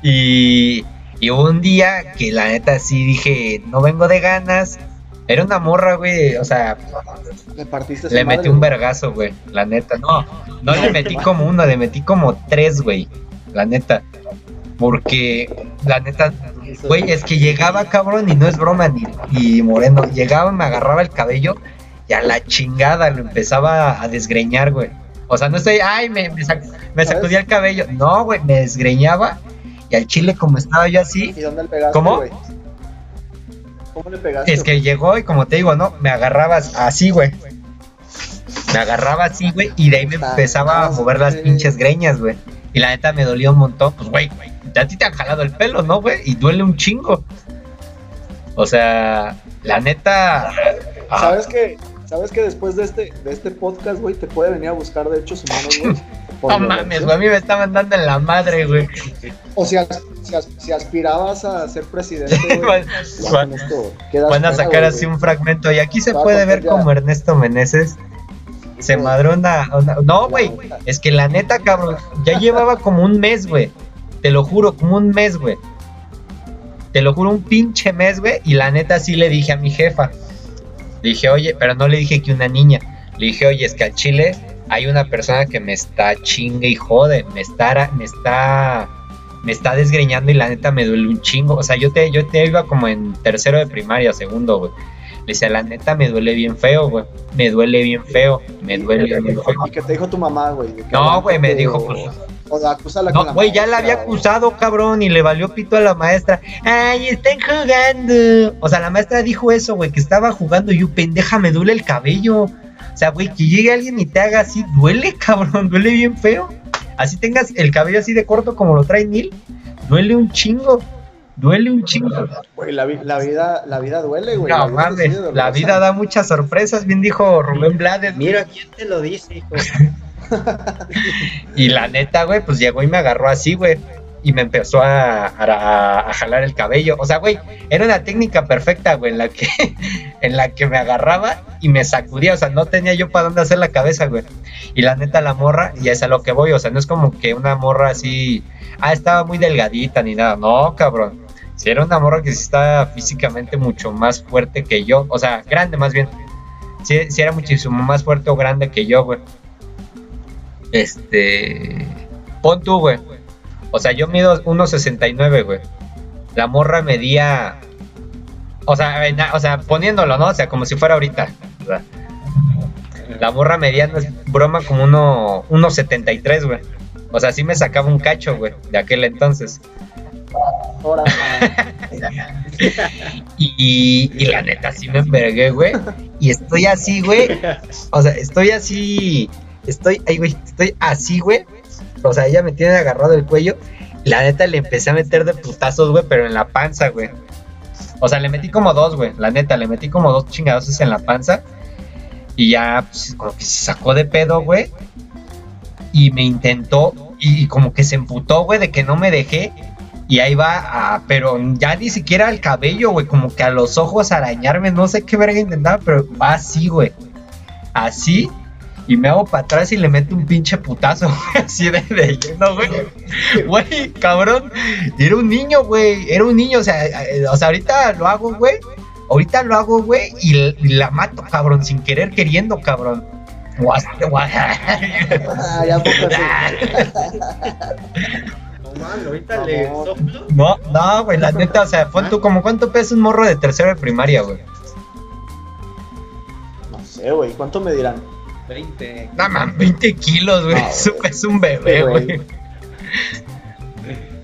Y, y hubo un día que la neta sí dije, no vengo de ganas. Era una morra, güey. O sea, Le partiste madre, metí un vergazo, güey. La neta, no. No le metí como uno, le metí como tres, güey. La neta. Porque, la neta, güey, es que llegaba, cabrón, y no es broma, ni, ni moreno. Llegaba, me agarraba el cabello y a la chingada lo empezaba a desgreñar, güey. O sea, no estoy, ay, me, me, sac- me sacudía el cabello. No, güey, me desgreñaba. Al chile, como estaba yo así, ¿Y dónde le pegaste, ¿Cómo? güey? ¿Cómo le pegaste? Es que llegó y como te digo, ¿no? Me agarrabas así, güey. Me agarraba así, güey, y de ahí me empezaba a mover las pinches greñas, güey. Y la neta me dolía un montón, pues, güey, a ti te han jalado el pelo, ¿no, güey? Y duele un chingo. O sea, la neta... ah, ¿Sabes que ¿Sabes que después de este, de este podcast, güey, te puede venir a buscar derechos humanos, güey? Por No mames, güey, a mí me estaban dando en la madre, güey. O si, as- si, as- si aspirabas a ser presidente, <laughs> güey, Van- con esto Van a sacar así güey. un fragmento y aquí se puede ver ya. como Ernesto Meneses se madró una, una- No, güey, es que la neta, cabrón, ya llevaba como un mes, güey. Te lo juro, como un mes, güey. te lo juro, un pinche mes, güey. Y la neta sí le dije a mi jefa. Le dije, oye, pero no le dije que una niña. Le dije, oye, es que al chile hay una persona que me está chingue y jode. Me está, me está, me está desgreñando y la neta me duele un chingo. O sea, yo te, yo te iba como en tercero de primaria, segundo, güey. Le decía, la neta me duele bien feo, güey. Me duele bien feo. Me duele bien feo. ¿Y qué te dijo tu mamá, güey? ¿De que No, güey, me dijo, o- pues, O de acúsala No, güey, ya la había acusado, cabrón, y le valió pito a la maestra. Ay, están jugando. O sea, la maestra dijo eso, güey, que estaba jugando y yo, pendeja, me duele el cabello. O sea, güey, que llegue alguien y te haga así, duele, <laughs> cabrón, duele bien feo. Así tengas el cabello así de corto como lo trae Neil, duele un chingo. Duele un chingo. Güey, la, la vida, la vida duele, güey. No La vida mames, de la vida da muchas sorpresas, bien dijo Rubén Blades. Mira, ¿quién te lo dice, hijo? <laughs> Y la neta, güey, pues llegó y me agarró así, güey. Y me empezó a, a- jalar el cabello. O sea, güey, era una técnica perfecta, güey, en la que, <laughs> en la que me agarraba y me sacudía. O sea, no tenía yo para dónde hacer la cabeza, güey. Y la neta, la morra, y es a lo que voy. O sea, no es como que una morra así, ah, estaba muy delgadita ni nada. No, cabrón. Si era una morra que estaba físicamente mucho más fuerte que yo. O sea, grande más bien. Sí era muchísimo más fuerte o grande que yo, güey. Este. Pon tú, güey. O sea, yo mido 1.69, güey. La morra medía. O sea, en- o sea, poniéndolo, ¿no? O sea, como si fuera ahorita. o sea, la morra medía, no es broma, como uno- 1.73, güey. O sea, sí me sacaba un cacho, güey, de aquel entonces. <laughs> Y, y la neta sí me envergué, güey. Y estoy así, güey. O sea, estoy así. Estoy, ay, güey, estoy así, güey. O sea, ella me tiene agarrado el cuello. La neta le empecé a meter de putazos, güey, pero en la panza, güey. O sea, le metí como dos, güey. La neta, le metí como dos chingadazos en la panza. Y ya, pues, como que se sacó de pedo, güey. Y me intentó. Y, como que se emputó, güey, de que no me dejé. Y ahí va. Pero ya ni siquiera al cabello, güey. Como que a los ojos arañarme. No sé qué verga intentaba, pero va así, güey. Así. Y me hago para atrás y le meto un pinche putazo, <laughs> güey, así de, de lleno, güey. Güey, cabrón. Era un niño, güey. Era un niño. O sea, eh, o sea, ahorita lo hago, güey. Ahorita lo hago, güey. Y, la mato, cabrón. Sin querer queriendo, cabrón. Ah, ya poco así. <laughs> No mames, ahorita le soplo. No, no, güey, la neta, o sea, tú como cuánto pesa un morro de tercero de primaria, güey. No sé, güey. ¿Cuánto me dirán? 20. No mames, 20 kilos, güey. No, Es un- bebé, Güey.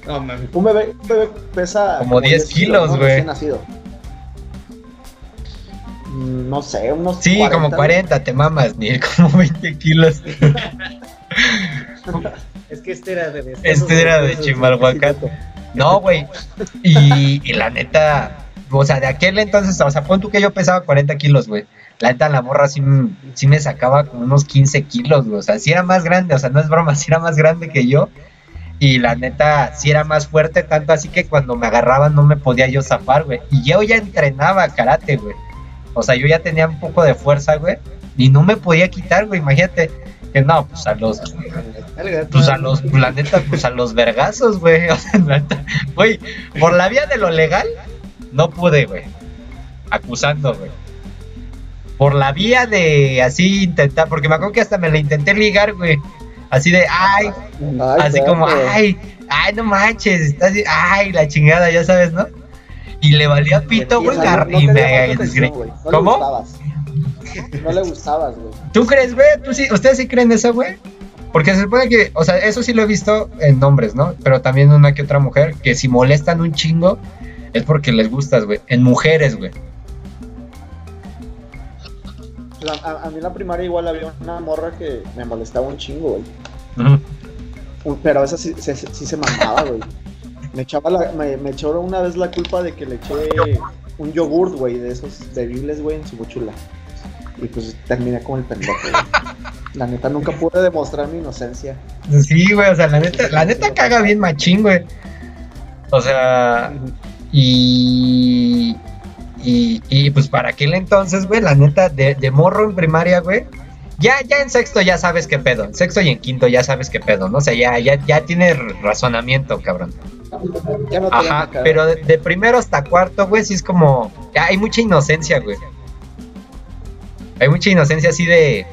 No mames. Un bebé, un bebé pesa. Como 10 kilos, güey. Nacido. Mm, No sé, unos. Sí, como 40, te mamas, ni <laughs> como 20 kilos. <laughs> Es que este era de Este era de Chimalhuacán. No, güey. Y, y la neta, o sea, de aquel entonces, o sea, pon tú que yo pesaba 40 kilos, güey. La neta, la morra sí, sí me sacaba como unos 15 kilos, güey. O sea, sí era más grande, o sea, no es broma, <laughs> sí era más grande que yo. Y la neta, sí era más fuerte, tanto así que cuando me agarraban no me podía yo zafar, güey. Y yo ya entrenaba karate, güey. O sea, yo ya tenía un poco de fuerza, güey. Y no me podía quitar, güey. Imagínate que no, pues a los pues a los, pues, la neta, pues a los vergazos, güey. <laughs> O sea, la neta, güey, por la vía de lo legal, no pude, güey. Acusando, güey. Por la vía de así intentar, porque me acuerdo que hasta me la intenté ligar, güey. Así de, ay, así como, ay, ay, no manches, está así, ay, la chingada, ya sabes, ¿no? Y le valía pito, güey, y me ¿Cómo? No le gustabas, güey. ¿Tú crees, güey? ¿Tú sí, ¿Ustedes sí creen eso, güey? Porque se supone que, o sea, eso sí lo he visto en hombres, ¿no? Pero también una que otra mujer, que si molestan un chingo, es porque les gustas, güey. En mujeres, güey. A, mí en la primaria igual había una morra que me molestaba un chingo, güey. Ujú. Un- Pero esa sí, sí- sí se mamaba, güey. Me echaba la, me, me echó una vez la culpa de que le eché un yogurt, güey, de esos bebibles, güey, en su mochila. Y pues terminé como el pendejo, güey. La neta nunca pude demostrar mi inocencia. Sí, güey, o sea, la neta, la neta caga bien machín, güey. O sea, y, y, y pues para aquel entonces, güey, la neta, de, de morro en primaria, güey, ya, ya en sexto ya sabes qué pedo. En sexto y en quinto ya sabes qué pedo, ¿no? O sea, ya, ya, ya tienes razonamiento, cabrón. Ya no te van a Ajá, pero de, de primero hasta cuarto, güey, sí es como. Ya hay mucha inocencia, güey. Hay mucha inocencia así de.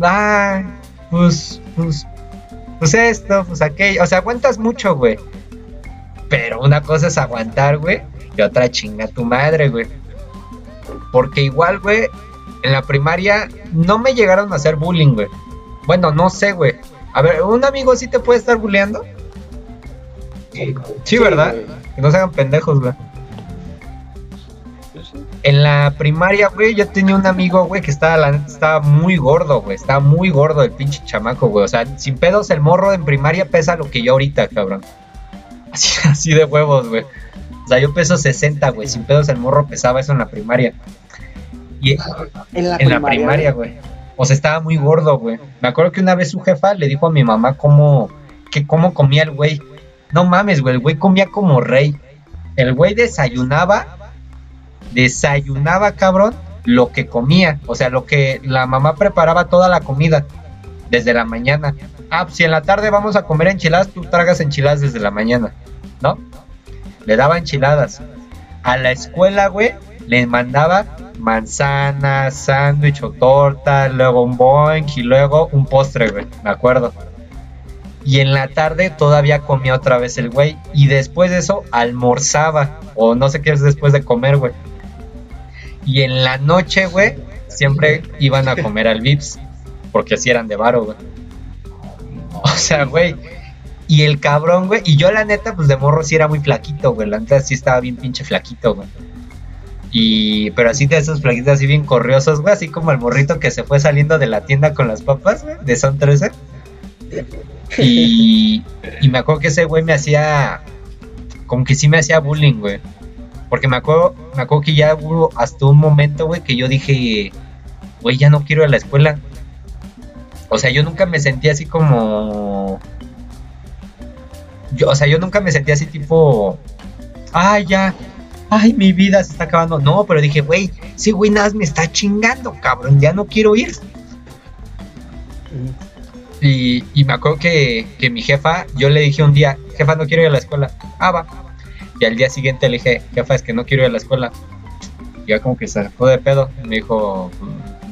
Ah, pues, pues, pues esto, pues aquello. O sea, aguantas mucho, güey. Pero una cosa es aguantar, güey, y otra chinga tu madre, güey. Porque igual, güey, en la primaria no me llegaron a hacer bullying, güey. Bueno, no sé, güey. A ver, ¿un amigo sí te puede estar bulleando? Sí, ¿verdad? güey. Que no se hagan pendejos, güey. Pues En la primaria, güey, yo tenía un amigo, güey, que estaba, la estaba muy gordo, güey. Estaba muy gordo el pinche chamaco, güey. O sea, sin pedos, el morro en primaria pesa lo que yo ahorita, cabrón. <laughs> Así, así de huevos, güey. O sea, yo peso 60, güey. Sin pedos, el morro pesaba eso en la primaria. Y En la en la primaria, güey. O sea, estaba muy gordo, güey. Me acuerdo que una vez su jefa le dijo a mi mamá cómo, que cómo comía el güey. No mames, güey, el güey comía como rey. El güey desayunaba, desayunaba, cabrón, lo que comía. O sea, lo que la mamá preparaba toda la comida desde la mañana. Ah, pues si en la tarde vamos a comer enchiladas, tú tragas enchiladas desde la mañana, ¿no? Le daba enchiladas. A la escuela, güey, le mandaba manzana, sándwich o torta, luego un boink y luego un postre, güey, me acuerdo. Y en la tarde todavía comía otra vez el güey. Y después de eso almorzaba. O no sé qué es después de comer, güey. Y en la noche, güey, siempre iban a comer al Vips. Porque así eran de varo, güey. <laughs> O sea, güey. Y el cabrón, güey. Y yo, la neta, pues de morro sí era muy flaquito, güey. La neta sí estaba bien pinche flaquito, güey. Y, pero así de esos flaquitos así bien corriosos, güey. Así como el morrito que se fue saliendo de la tienda con las papas, güey. De Son 13. Y, y me acuerdo que ese güey me hacía. Como que sí me hacía bullying, güey. Porque me acuerdo, me acuerdo que ya hubo hasta un momento, güey, que yo dije, güey, ya no quiero ir a la escuela. O sea, yo nunca me sentí así como. Yo, o sea, yo nunca me sentí así tipo. Ay, ya. Ay, mi vida se está acabando. No, pero dije, güey, sí, güey, nada me está chingando, cabrón. Ya no quiero ir. Y, y me acuerdo que, que mi jefa, yo le dije un día, jefa, no quiero ir a la escuela. Ah, va. Y al día siguiente le dije, jefa, es que no quiero ir a la escuela. Y ya como que se sacó de pedo. Y me dijo,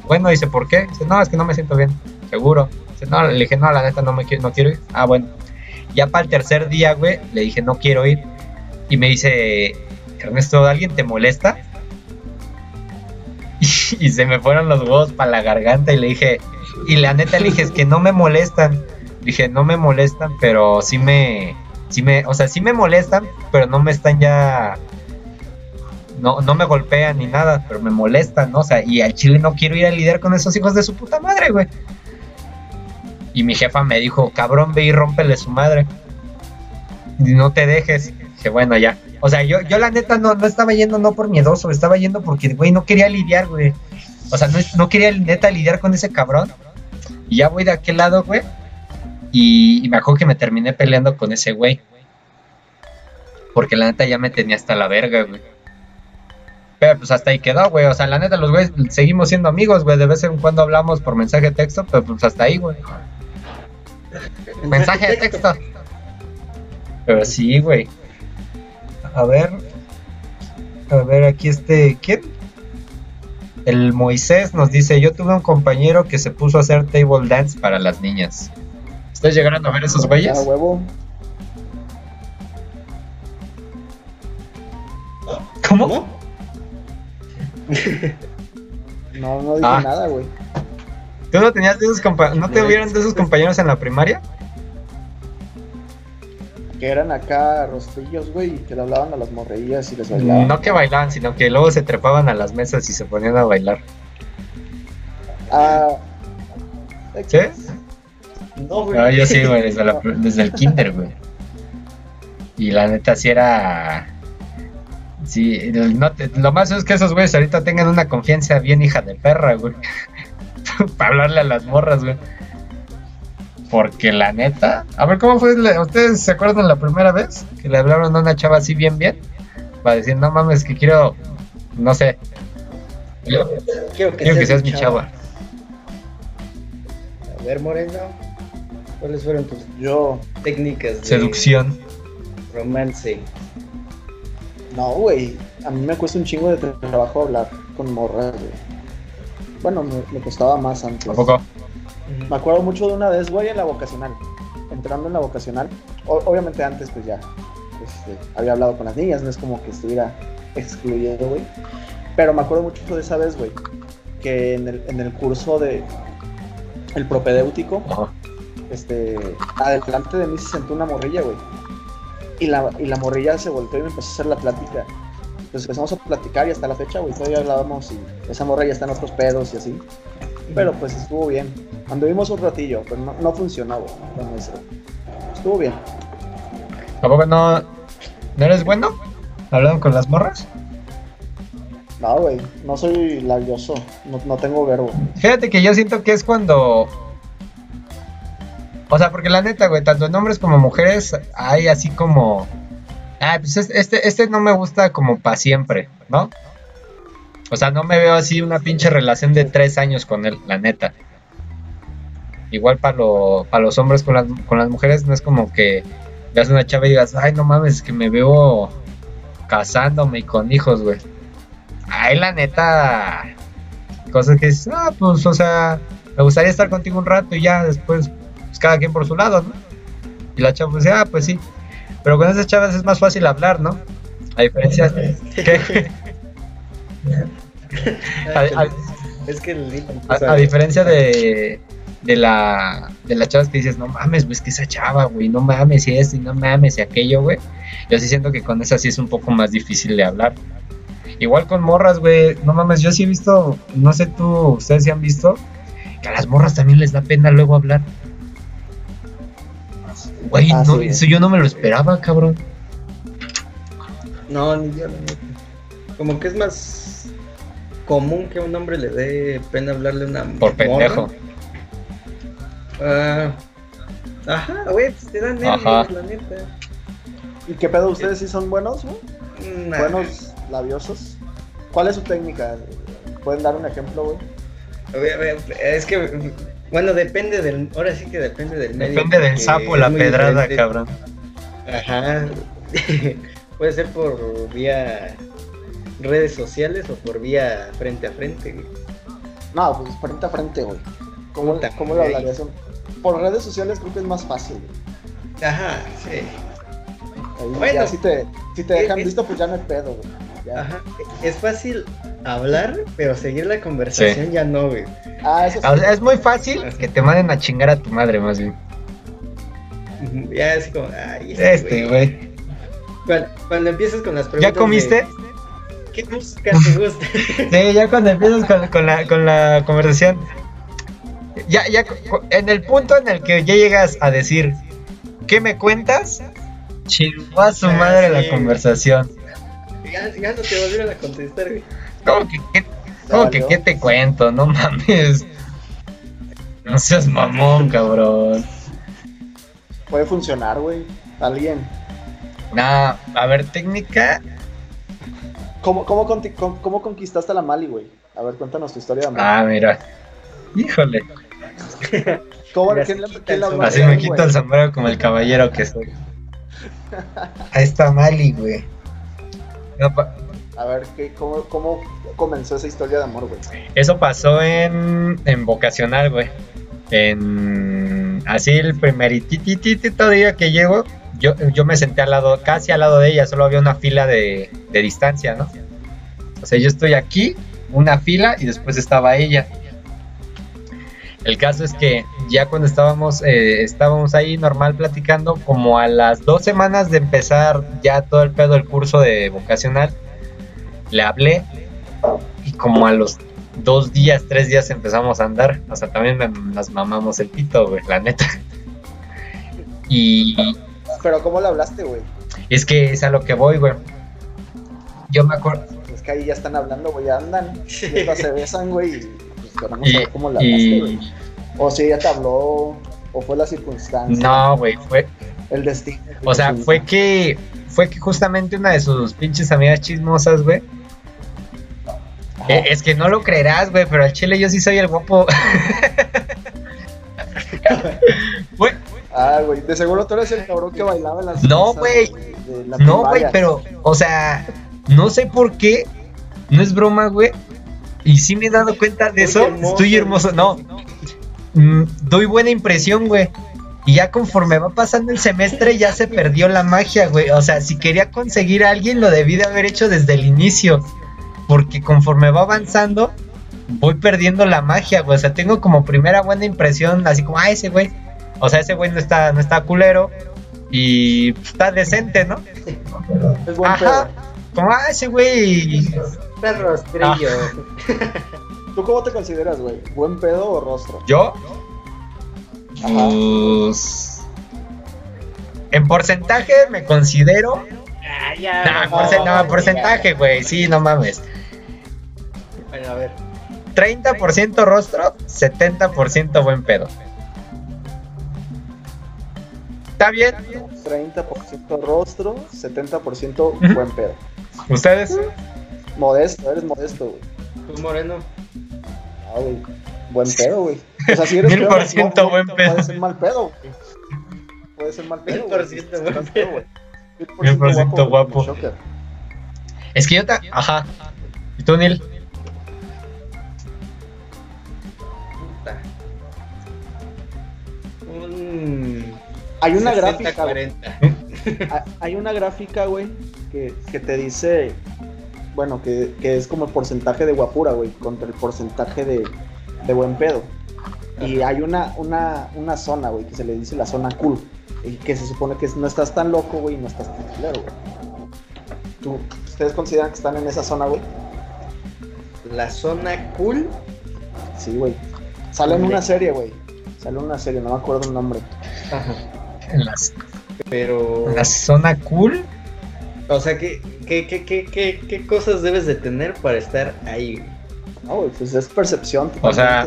bueno, dice, ¿por qué? Dice, no, es que no me siento bien, seguro. Dice, no, le dije, no, la neta no me quiero, no quiero ir. Ah, bueno. Ya para el tercer día, güey, le dije, no quiero ir. Y me dice, Ernesto, ¿alguien te molesta? <laughs> Y, se me fueron los huevos para la garganta y le dije, y la neta le dije, es que no me molestan. Dije, no me molestan, pero sí me, sí me, o sea, sí me molestan, pero no me están ya, no, no me golpean ni nada, pero me molestan, ¿no? O sea, y al chile no quiero ir a lidiar con esos hijos de su puta madre, güey. Y mi jefa me dijo, cabrón, ve y rómpele su madre. Y no te dejes. Dije, bueno, ya. O sea, yo, yo la neta no, no estaba yendo no por miedoso, estaba yendo porque, güey, no quería lidiar, güey. O sea, no, no quería neta lidiar con ese cabrón. Y ya voy de aquel lado, güey. Y, y me acuerdo que me terminé peleando con ese güey. Porque la neta ya me tenía hasta la verga, güey. Pero pues hasta ahí quedó, güey. O sea, la neta, los güeyes seguimos siendo amigos, güey. De vez en cuando hablamos por mensaje de texto, pero pues hasta ahí, güey. Mensaje de texto. Pero sí, güey. A ver. A ver, aquí este. ¿Quién? El Moisés nos dice: Yo tuve un compañero que se puso a hacer table dance para las niñas. ¿Ustedes llegaron a ver esos güeyes? Ah, huevo. ¿Cómo? ¿Cómo? <laughs> No, no dije Ah. nada, güey. ¿Tú no tenías de esos ¿No te hubieran de esos compañeros en la primaria? Que eran acá rostrillos, güey, que le hablaban a las morreías y les bailaban. No que bailaban, sino que luego se trepaban a las mesas y se ponían a bailar. Ah. ¿Sí? No, güey. Yo sí, güey, desde, la- <laughs> desde el kinder, güey. Y la neta sí era... Sí, no te- lo más es que esos güeyes ahorita tengan una confianza bien hija de perra, güey. <laughs> Para hablarle a las morras, güey. Porque la neta... A ver, ¿cómo fue? la- ¿Ustedes se acuerdan la primera vez que le hablaron a una chava así bien, bien? Para decir, no mames, que quiero... No sé. Quiero que, Quiero que seas mi chava. A ver, Moreno, ¿cuáles fueron tus Yo, técnicas de Seducción. romance? no, güey. A mí me cuesta un chingo de trabajo hablar con morras, güey. Bueno, me, me costaba más antes. Tampoco. Me acuerdo mucho de una vez, güey, en la vocacional. Entrando en la vocacional. O- obviamente antes, pues ya. este, había hablado con las niñas, no es como que estuviera excluyendo, güey. Pero me acuerdo mucho de esa vez, güey. Que en el, en el curso de. El propedéutico, Ajá. este. Adelante de mí se sentó una morrilla, güey. Y la, y la morrilla se volteó y me empezó a hacer la plática. Pues empezamos a platicar y hasta la fecha, güey, todavía hablábamos y esa morra ya está en otros pedos y así. Pero pues estuvo bien. Anduvimos un ratillo, pero no, no funcionó, güey. Estuvo bien. ¿Tampoco no, no eres bueno? ¿Hablando con las morras? No, güey, no soy labioso, no, no tengo verbo. Fíjate que yo siento que es cuando. O sea, porque la neta, güey, tanto en hombres como mujeres hay así como. Ah, pues es- este, este no me gusta como para siempre, ¿no? O sea, no me veo así una pinche relación de tres años con él, la neta. Igual para lo, para los hombres con las, con las mujeres no es como que veas una chava y digas, ay, no mames, es que me veo casándome y con hijos, güey. Ay, la neta, cosas que dices, ah, pues, o sea, me gustaría estar contigo un rato y ya después, pues cada quien por su lado, ¿no? Y la chava pues, ah, pues sí. Pero con esas chavas es más fácil hablar, ¿no? A diferencia. ¿Qué? <laughs> A, a- Es que el a- a diferencia de, de la de las chavas que dices, no mames, güey, es que esa chava, güey, no mames y esto y no mames y aquello, güey. Yo sí siento que con esa sí es un poco más difícil de hablar. Igual con morras, güey, no mames, yo sí he visto, no sé tú, ustedes sí han visto, que a las morras también les da pena luego hablar. Güey, Ah, no, sí. eso yo no me lo esperaba, cabrón. No, ni yo. Como que es más común que a un hombre le dé pena hablarle a una Por morra. pendejo. Ah, ajá, güey, pues te dan nervios, Ajá. la neta. ¿Y qué pedo? ¿Ustedes sí son buenos, güey? Nah. Buenos labiosos. ¿Cuál es su técnica? ¿Pueden dar un ejemplo, güey? A ver, a ver, Es que, bueno, depende del. Ahora sí que depende del medio. Depende del sapo, la pedrada, diferente. cabrón. Ajá. <laughs> Puede ser por vía redes sociales o por vía frente a frente. güey. No, pues frente a frente, güey. ¿Cómo, Puta, ¿cómo lo hablarías? Por redes sociales creo que es más fácil, güey. Ajá, sí. Ahí Bueno. ya si te, si te dejan Es- visto, pues ya no hay pedo, güey. Ya. Ajá. Es fácil hablar, pero seguir la conversación ya no, güey. Ah, eso sí. O sea, es muy fácil que te manden a chingar a tu madre, más bien. Ya es como, ay, Este, güey. Cuando, cuando empiezas con las preguntas. ¿Ya comiste? de, ¿Qué música te gusta? <laughs> Sí, ya cuando empiezas con, con la, con la conversación. Ya, ya, en el punto en el que ya llegas a decir, ¿qué me cuentas? Chingó a su Ah, madre sí, la güey. conversación. ya, ya no te volvieron a contestar, güey. ¿Cómo que, qué, cómo que valió. qué te cuento? No mames. No seas mamón, <laughs> cabrón. Puede funcionar, güey. Alguien. Nah, a ver, técnica. ¿Cómo, cómo, conti- cómo, cómo conquistaste a la Mali, güey? A ver, cuéntanos tu historia de amor. Ah, mira. Híjole. <laughs> ¿Cómo, mira, ¿quién, sombrero. Así me quito el sombrero como el caballero que soy. Ahí está Mali, güey. No, pa- A ver, ¿qué, cómo, ¿cómo comenzó esa historia de amor, güey? Eso pasó en, en vocacional, güey. En así el primeritititito día que llego, yo, yo me senté al lado, casi al lado de ella, solo había una fila de, de distancia, ¿no? O sea, yo estoy aquí, una fila, y después estaba ella. El caso es que ya cuando estábamos, eh, estábamos ahí normal platicando, como a las dos semanas de empezar ya todo el pedo del curso de vocacional, le hablé y como a los dos días, tres días empezamos a andar. O sea, también me- nos mamamos el pito, güey, la neta. <laughs> Y Pero ¿cómo le hablaste, güey? es que es a lo que voy, güey. Yo me acuerdo. Es que ahí ya están hablando, güey, ya andan. Y hasta se besan, güey. Y pues queremos saber cómo le hablaste, y- güey. O si ella te habló, o fue la circunstancia, no, güey, fue, el destino. o sea, fue que fue que justamente una de sus pinches amigas chismosas, güey. Eh, Es que no lo creerás, güey, pero al chile yo sí soy el guapo. <laughs> Güey, Ah, güey, de seguro tú eres el cabrón que bailaba en las No, güey. No, güey, pero, o sea, no sé por qué, no es broma, güey. Y sí me he dado cuenta de eso. hermoso, Estoy hermoso, no. Mm, doy buena impresión, güey. Y ya conforme va pasando el semestre, ya se perdió la magia, güey. O sea, si quería conseguir a alguien, lo debí de haber hecho desde el inicio. Porque conforme va avanzando, voy perdiendo la magia, güey. O sea, tengo como primera buena impresión, así como, ah, ese güey. O sea, ese güey no está, no está culero. Y pues, está decente, ¿no? Es buen Ajá. pedo. Como, ah, ese güey. Perro rostrillo. ¿Tú cómo te consideras, güey? ¿Buen pedo o rostro? ¿Yo? Ajá. Pues. En porcentaje me considero. Ah, ya. Nah, no, porce- no, no, porcentaje, güey. Sí, no mames. Bueno, a ver. 30% rostro, 70% buen pedo. ¿Está bien? 30% rostro, 70% Ujú. buen pedo. ¿Ustedes? Modesto, eres modesto, güey. Tú, Moreno. Ah, güey. Buen pedo, güey. O sea, si eres Mil por ciento buen pedo. Puede ser mal pedo, güey. Puede ser mal pedo. Mil por ciento buen pedo. güey. Mil por ciento guapo. Es que yo te. Ajá. ¿Y tú, Neil? Un. Hay una 60, gráfica, güey. 40. Ha- <laughs> Hay una gráfica, güey, que, que te dice, bueno, que, que es como el porcentaje de guapura, güey, contra el porcentaje de, de buen pedo. Y hay una, una, una zona, güey, que se le dice la zona cool. Y que se supone que no estás tan loco, güey, y no estás tan culero, güey. ¿Tú, ¿Ustedes consideran que están en esa zona, güey? La zona cool. Sí, güey. Sale en una serie, güey. Sale en una serie, no me acuerdo el nombre. Ajá. En la, Pero. en la zona cool. O sea, ¿qué, qué, qué, qué, qué, qué cosas debes de tener para estar ahí? No, güey, pues es percepción. O sea-.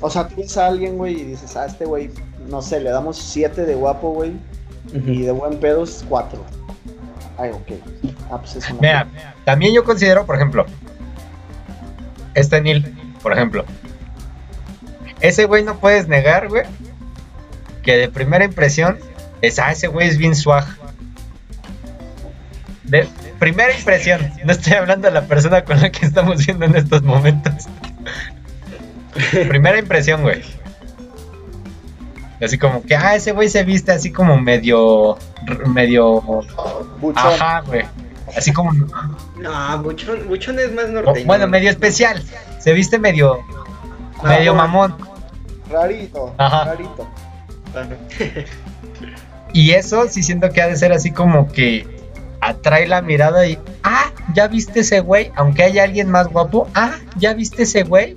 O sea, tú ves a alguien, güey, y dices, ah, este güey, no sé, le damos 7 de guapo, güey, y de buen pedo es 4. Ay, ok. Ah, pues es una. Mira, también yo considero, por ejemplo, este Neil, por ejemplo, ese güey no puedes negar, güey, que de primera impresión es, ah, ese güey es bien swag. De primera impresión, no estoy hablando de la persona con la que estamos viendo en estos momentos. primera impresión, güey. Así como que, ah, ese güey se viste así como medio, medio, Buchón. ajá, güey. Así como, No, Buchón, Buchón es más norteño. bueno, medio especial. Se viste medio, medio mamón. Rarito. Ajá. Rarito. <laughs> Y eso sí siento que ha de ser así como que atrae la mirada y, ah, ya viste ese güey, aunque haya alguien más guapo, ah, ya viste ese güey.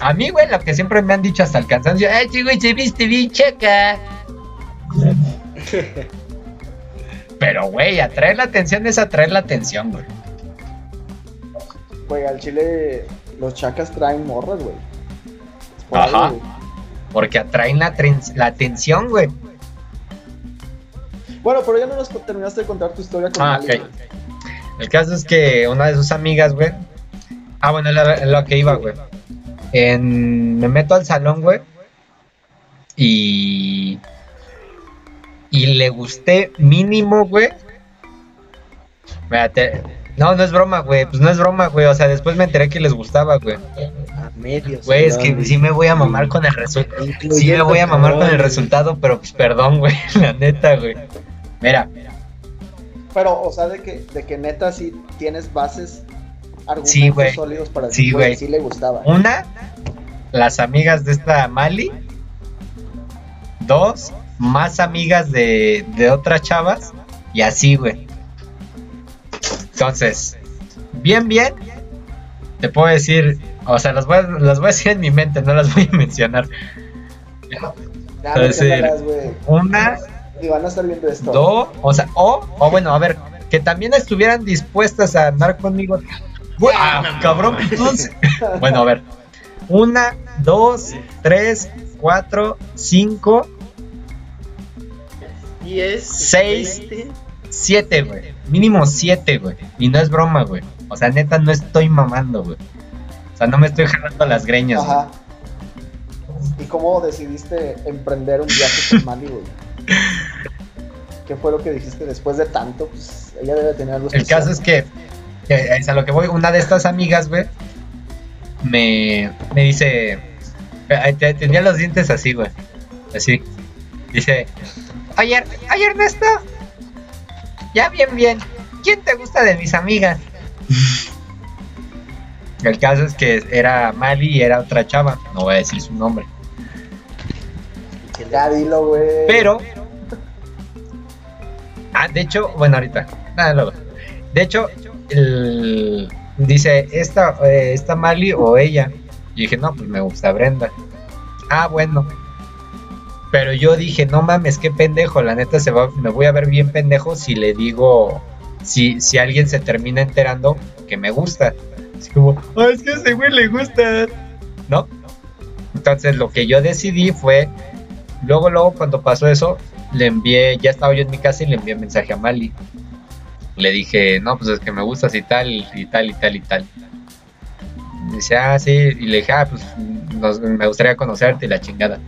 A mí, güey, lo que siempre me han dicho hasta el cansancio, ay, sí, güey, se viste bien checa. <laughs> Pero, güey, atraer la atención es atraer la atención, güey. Güey, al chile los chacas traen morras, güey. Por Ajá. ahí. Porque atraen la, la atención, güey. Bueno, pero ya no nos terminaste de contar tu historia con Ah, ok. El caso es que una de sus amigas, güey. Ah, bueno, es lo que iba, güey. En, me meto al salón, güey. Y. Y le gusté mínimo, güey. Espérate. No, no es broma, güey. Pues no es broma, güey. O sea, después me enteré que les gustaba, güey. A medios. Güey, es que sí me voy a mamar con el resultado. Sí me voy a mamar con el resultado, pero pues perdón, güey. <laughs> La neta, güey. Mira, Pero, o sea, de que, de que neta sí tienes bases, argumentos Sí, güey. sólidos para Sí, decir, güey, güey. sí le gustaba. Una, las amigas de esta Mali. Dos, más amigas de, de otras chavas. Y así, güey. Entonces, bien, bien. Te puedo decir, o sea, las voy, a, las voy a decir en mi mente, no las <laughs> voy a mencionar. Una, Y van a estar viendo esto. dos, o sea, o, o bueno, a ver, que también estuvieran dispuestas a andar conmigo. Güey, ah, cabrón, entonces. <laughs> Bueno, a ver. Una, dos, tres, cuatro, cinco, 10, Seis. 20. siete, güey. Mínimo siete, güey. Y no es broma, güey. O sea, neta, no estoy mamando, güey. O sea, no me estoy jalando las greñas. güey. Ajá. ¿Y cómo decidiste emprender un viaje con <laughs> Mali, güey? ¿Qué fue lo que dijiste después de tanto? Pues ella debe tener algo El especial. caso es que, que es a lo que voy, una de estas amigas, güey, me, me dice, te- tenía los dientes así, güey, así, dice, oye, Er- oye Ernesto, ya bien, bien, ¿quién te gusta de mis amigas? El caso es que era Mali y era otra chava, no voy a decir su nombre, Ya dilo, güey. pero, ah, de hecho, bueno, ahorita, nada, luego. De hecho, el- dice, esta, eh, esta Mali o ella. Y dije, no, pues me gusta Brenda. Ah, bueno. Pero yo dije, no mames, qué pendejo, la neta se va, me voy a ver bien pendejo si le digo, si, si alguien se termina enterando que me gusta. Así como, ah, es que a ese güey le gusta. ¿No? Entonces lo que yo decidí fue, luego, luego cuando pasó eso, le envié, ya estaba yo en mi casa y le envié mensaje a Mali. Le dije, no, pues es que me gustas y tal, y tal, y tal, y tal. Dice, ah, sí, y le dije, ah, pues me gustaría conocerte y la chingada.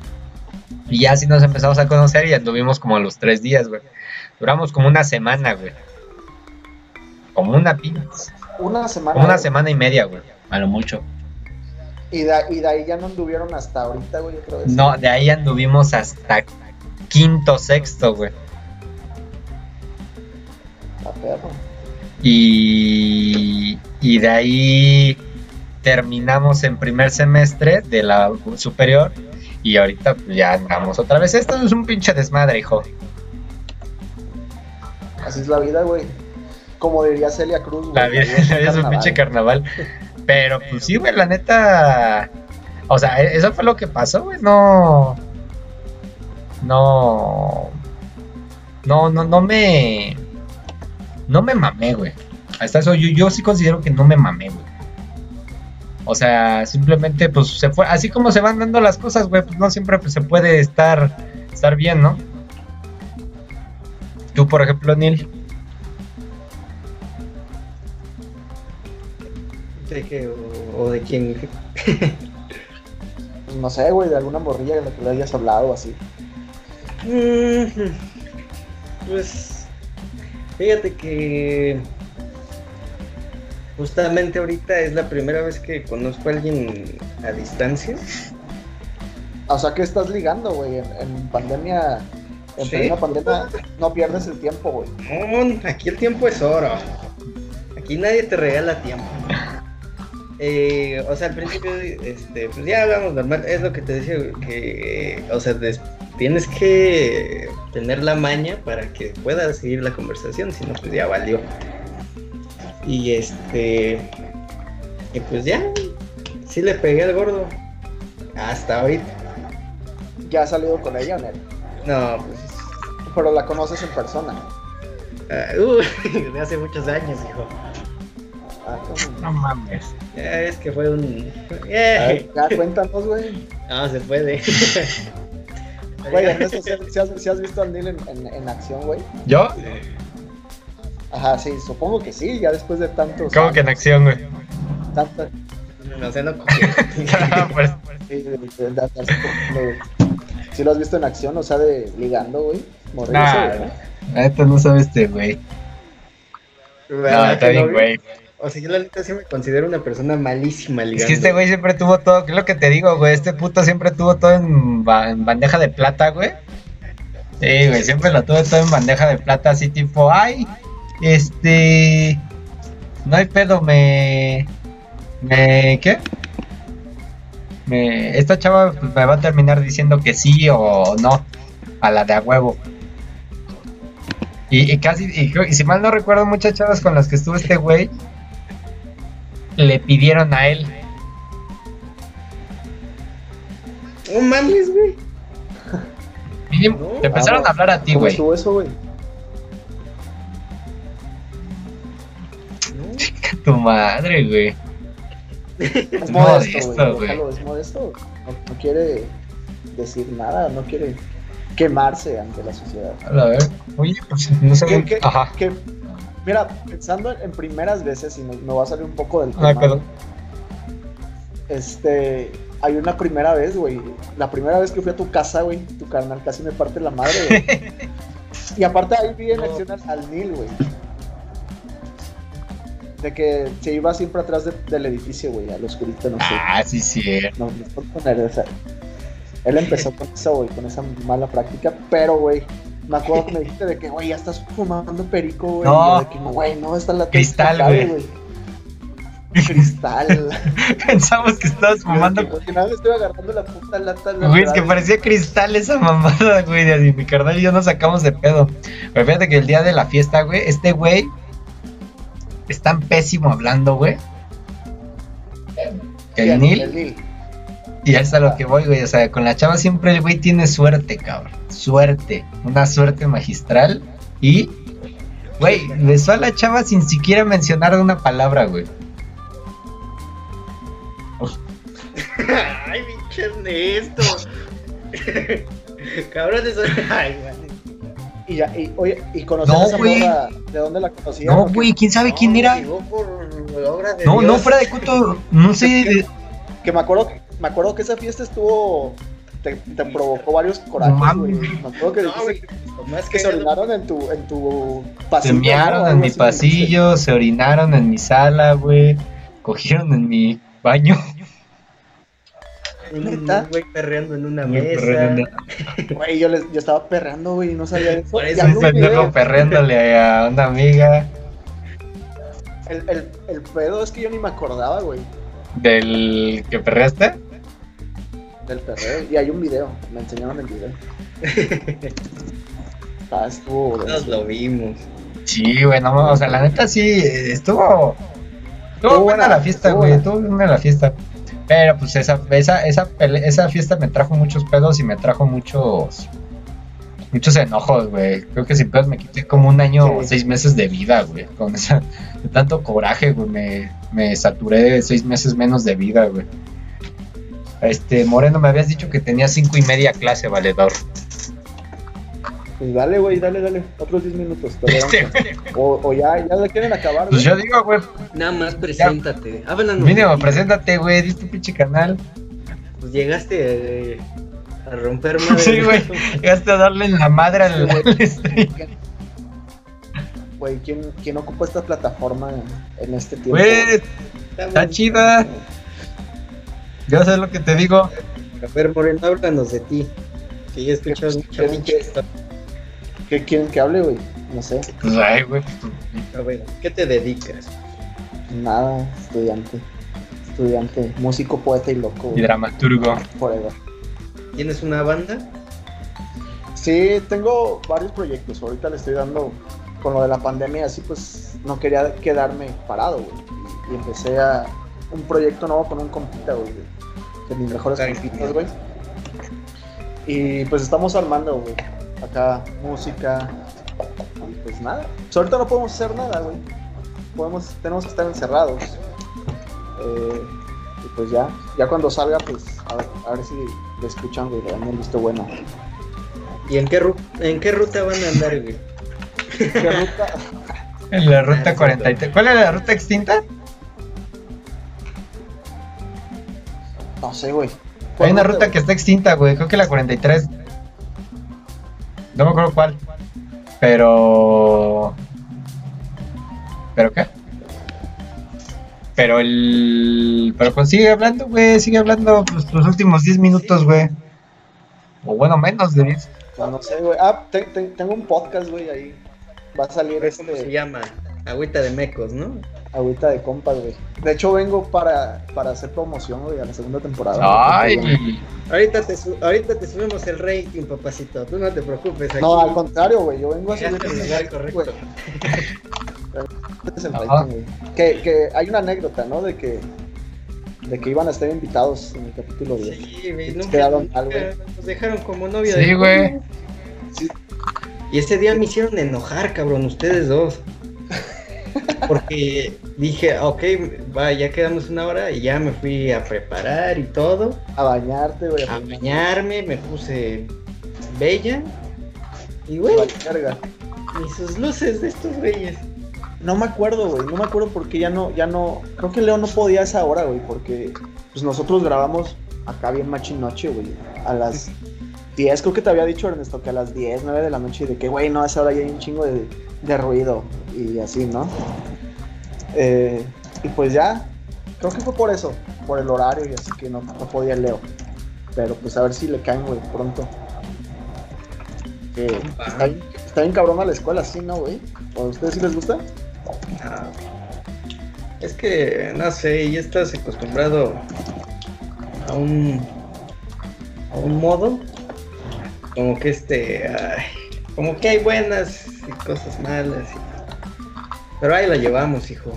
Y ya así nos empezamos a conocer y anduvimos como a los tres días, güey. Duramos como una semana, güey. Como una pin. Una semana. Como una güey. semana y media, güey. A lo mucho. Y de, y de ahí ya no anduvieron hasta ahorita, güey, otra vez. No, de ahí anduvimos hasta quinto, sexto, güey. La perro. Y, y de ahí terminamos en primer semestre de la superior y ahorita pues, ya andamos otra vez. Esto es un pinche desmadre, hijo. Así es la vida, güey. Como diría Celia Cruz, güey. La vida, la vida es un pinche carnaval. Pero pues sí, güey, la neta. O sea, e- eso fue lo que pasó, güey. No. No. No, no, no me. No me mamé, güey. Hasta eso, yo, yo sí considero que no me mamé, güey. O sea, simplemente, pues se fue. Así como se van dando las cosas, güey, pues no siempre pues, se puede estar, estar bien, ¿no? Tú, por ejemplo, Neil. ¿De qué? O, o de quién? <laughs> Pues no sé, güey, de alguna morrilla de la que le hayas hablado o así. Mm, Pues fíjate que justamente ahorita es la primera vez que conozco a alguien a distancia. O sea que estás ligando, güey. En, en pandemia, en Sí. plena pandemia, no pierdes el tiempo, güey. No, aquí el tiempo es oro. Aquí nadie te regala tiempo. Eh, o sea, al principio, este, pues ya hablamos normal. Es lo que te decía, que, o sea, des- tienes que tener la maña para que puedas seguir la conversación, si no, pues ya valió. Y este, y pues ya, sí le pegué al gordo. Hasta ahorita. Ya has salido con ella, Nel. No, pues, Pero la conoces en persona. uh, <laughs> de hace muchos años, hijo. Ah, ¿cómo? No mames. Es que fue un. A Eh, ver, ya cuéntanos, güey. No, se puede. Güey, Ernesto, ¿sí, has- sí has, sí has visto al Neil en, en, en acción, güey? ¿Yo? Ajá, sí, supongo que sí, ya después de tantos. ¿Cómo que en acción, güey? tanta- No sé, no Pues, sí, de- de-. Sí lo has visto en acción, o sea, de ligando, güey. Morrido, Nah, güey, ¿no? Esto no sabe este, güey. No, ¿Verdad está bien, güey. O sea, yo la neta sí me considero una persona malísima ligando. Es que este güey siempre tuvo todo, ¿qué es lo que te digo, güey? Este puto siempre tuvo todo en, ba- en bandeja de plata, güey. Sí, güey, siempre lo tuve todo en bandeja de plata, así tipo, ay, este, no hay pedo, me, me, ¿qué? Me, esta chava me va a terminar diciendo que sí o no, a la de a huevo. Y, y casi, y, si mal no recuerdo, muchas chavas con las que estuvo este güey, le pidieron a él. No mames, güey. Mínimo, No, te empezaron ah, a hablar a ti, ¿Cómo güey. estuvo eso, güey? Tu madre, güey. Es Es modesto, güey. Es modesto. No, no quiere decir nada, no quiere quemarse ante la sociedad. A ver, oye, pues no sé. Ajá. que- mira, pensando en primeras veces, y me, me va a salir un poco del hay tema, pedo. Este, hay una primera vez, güey. La primera vez que fui a tu casa, güey, tu carnal casi me parte la madre, güey. <laughs> y aparte ahí vi en acción al, al Neil, güey. De que se iba siempre atrás de- del edificio, güey, al oscurito, no sé. Ah, sí, sí. No, es poner, o sea, él empezó con eso, güey, con esa mala práctica, pero, güey, me acuerdo que me dijiste de que, güey, ya estás fumando perico, güey. No. de que, güey, no, está la Cristal, güey. <laughs> Cristal. Pensamos que estabas fumando. Porque nada, me estoy agarrando la puta lata. la Güey, es que parecía cristal esa mamada, güey. Y mi carnal y yo nos sacamos de pedo. Pero fíjate que el día de la fiesta, güey, este güey es tan pésimo hablando, güey. Que el Neil, el Neil. y es a lo que voy, güey. O sea, con la chava siempre el güey tiene suerte, cabrón. Suerte. Una suerte magistral. Y, güey, besó a la chava sin siquiera mencionar una palabra, güey. <laughs> Ay, pinche Ernesto. <laughs> Cabrón, eso. <laughs> Ay, güey. Y ya, y, oye, y conocer No, a esa güey. morra, ¿de dónde la conocía? No, güey, quién sabe quién No, era. por obra de No, no, Dios. fuera de cuento, no sé. de- Que me acuerdo, me acuerdo que esa fiesta estuvo. Te, te provocó varios corajes, No güey. mames. Me acuerdo que No, dijiste. Lo más que se orinaron en tu, en tu Se pasillo. ¿no? mearon en mi pasillo, se orinaron en mi sala, güey. Cogieron en mi baño. Un ¿Neta? un güey perreando en una mesa. <laughs> Güey, yo, les, yo estaba perreando, güey, y no sabía eso. Por eso perreándole a una amiga El, el, el pedo es que yo ni me acordaba, güey, del que perreaste. del perreo. Y hay un video, me enseñaron el video. <laughs> Ah, estuvo. Todos lo vimos. Sí, güey, no, o sea, la neta sí, estuvo. Estuvo Estuvo buena buena, la fiesta, estuvo güey, buena. estuvo buena la fiesta. Pero pues esa, esa, esa, esa fiesta me trajo muchos pedos y me trajo muchos. Muchos enojos, güey. Creo que sin pedos me quité como un año o seis meses de vida, güey. Con esa, de tanto coraje, güey. Me, me saturé de seis meses menos de vida, güey. Este, Moreno, me habías dicho que tenía cinco y media clase, valedor. Pues dale, güey, dale, dale. Otros 10 minutos. Este, o, o ya, ya le quieren acabar, Pues yo digo, güey, Nada más preséntate. Háblanos. mínimo, preséntate, güey, di tu pinche canal. Pues llegaste eh, a romper <laughs> madre. Sí, güey. Llegaste a darle en la madre al, stream. Güey, ¿quién, ¿quién ocupa esta plataforma en, este tiempo? Güey, está chida. Yo sé lo que te digo. A ver, Moreno, háblanos de ti. Que ya escuchas mucha ¿Qué- pinche qué- historia. ¿Qué quieren que hable, güey? No sé. Pues, ay, güey. A ver, ¿qué te dedicas? Nada, estudiante. Estudiante, músico, poeta y loco. Y dramaturgo. Forever. ¿Tienes una banda? Sí, tengo varios proyectos. Ahorita le estoy dando con lo de la pandemia, así pues no quería quedarme parado, güey. Y, y empecé a un proyecto nuevo con un compita, güey. de- mis mejores compitas, güey. Y pues estamos armando, güey. Acá música. Y pues nada. Pues, ahorita no podemos hacer nada, güey. Podemos, tenemos que estar encerrados. Eh, y pues ya, ya cuando salga, pues a ver, a ver si le escuchan, güey, le dan el visto bueno. ¿Y en qué, ru- en qué ruta van a andar, güey? ¿Qué ruta? En la ruta sí, 43. ¿Cuál era la ruta extinta? No sé, güey. Hay una ruta que está extinta, güey. Creo que la 43. No me acuerdo cuál. Pero. ¿Pero qué? Pero el. Pero pues sigue hablando, güey. Sigue hablando pues, los últimos 10 minutos, güey. O bueno, menos de 10. Pues no sé, güey. Ah, te- te- tengo un podcast, güey, ahí. Va a salir ¿Cómo se este llama? Agüita de mecos, ¿no? Agüita de compas, güey. De hecho, vengo para, para hacer promoción, güey, a la segunda temporada. Ay. Ahorita te, ahorita te subimos el rating, papacito. Tú no te preocupes. Aquí No, al contrario, güey. Yo vengo a subir el lugar correcto. güey. Este es el rating, güey. Que, que hay una anécdota, ¿no? De que, de que iban a estar invitados en el capítulo 10. Sí, güey. Nos nunca- quedaron nunca mal, güey. Nos dejaron como novia Sí, de güey. Sí. Y ese día me hicieron enojar, cabrón, ustedes dos. <laughs> Porque dije, ok, va, ya quedamos una hora y ya me fui a preparar y todo, A bañarte, güey. a bañarme, me puse bella. Y güey, verga. ni sus luces de estos güeyes. No me acuerdo, güey. No me acuerdo porque ya no, ya no. Creo que Leo no podía a esa hora, güey, porque pues nosotros grabamos acá bien machinoche, güey. A las 10, creo que te había dicho Ernesto, que a las 10, 9 de la noche, y de que, güey, no, a esa hora ya hay un chingo de, de ruido y así, ¿no? Eh, y pues ya, creo que fue por eso, por el horario y así que no, no podía Leo. Pero pues a ver si le caen, güey, pronto. Bien, está bien cabrón a la escuela, sí, ¿no, güey? ¿A ustedes sí les gusta? Ah, es que, no sé, ya estás acostumbrado a un, a un modo, como que este, ay, como que hay buenas y cosas malas. y- Pero ahí la llevamos, hijo.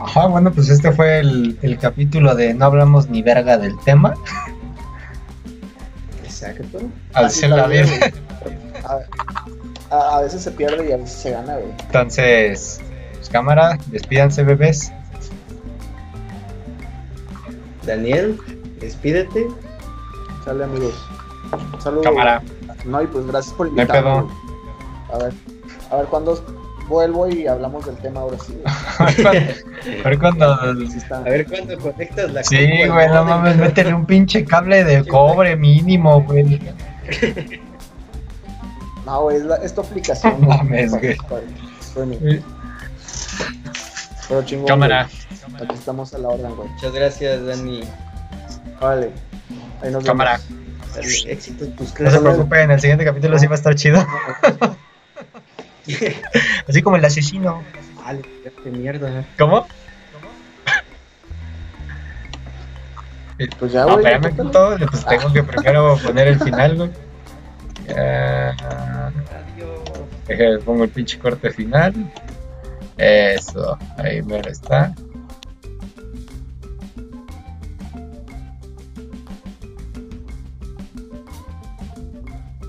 Ajá, bueno, pues este fue el, el capítulo de no hablamos ni verga del tema. Exacto. Al ser la a veces se pierde y a veces se gana, güey. Entonces, pues cámara, despídanse bebés. Daniel, despídete. Sale, amigos. Saludos. Cámara. No, y pues gracias por invitarme. A ver, a ver cuándo vuelvo y hablamos del tema ahora sí. <laughs> A ver cuando. A ver cuándo conectas la Sí, güey, no mames, métele un pinche cable de cobre mínimo, güey. No, güey, es, la- es tu aplicación. No mames, güey. Pero chingón. Cámara. güey. Aquí estamos a la orden, güey. Muchas gracias, Dani. Vale. Ahí nos Cámara. vemos. Dale, éxito en tus No se preocupen, el siguiente capítulo sí va a estar chido. <laughs> Así como el asesino. Vale, qué mierda. ¿Cómo? Pues ya, No, güey. espérame, córtalo. puto, pues tengo que primero poner el final, güey. Adiós. Deja, pongo el pinche corte final. Eso, ahí mero está.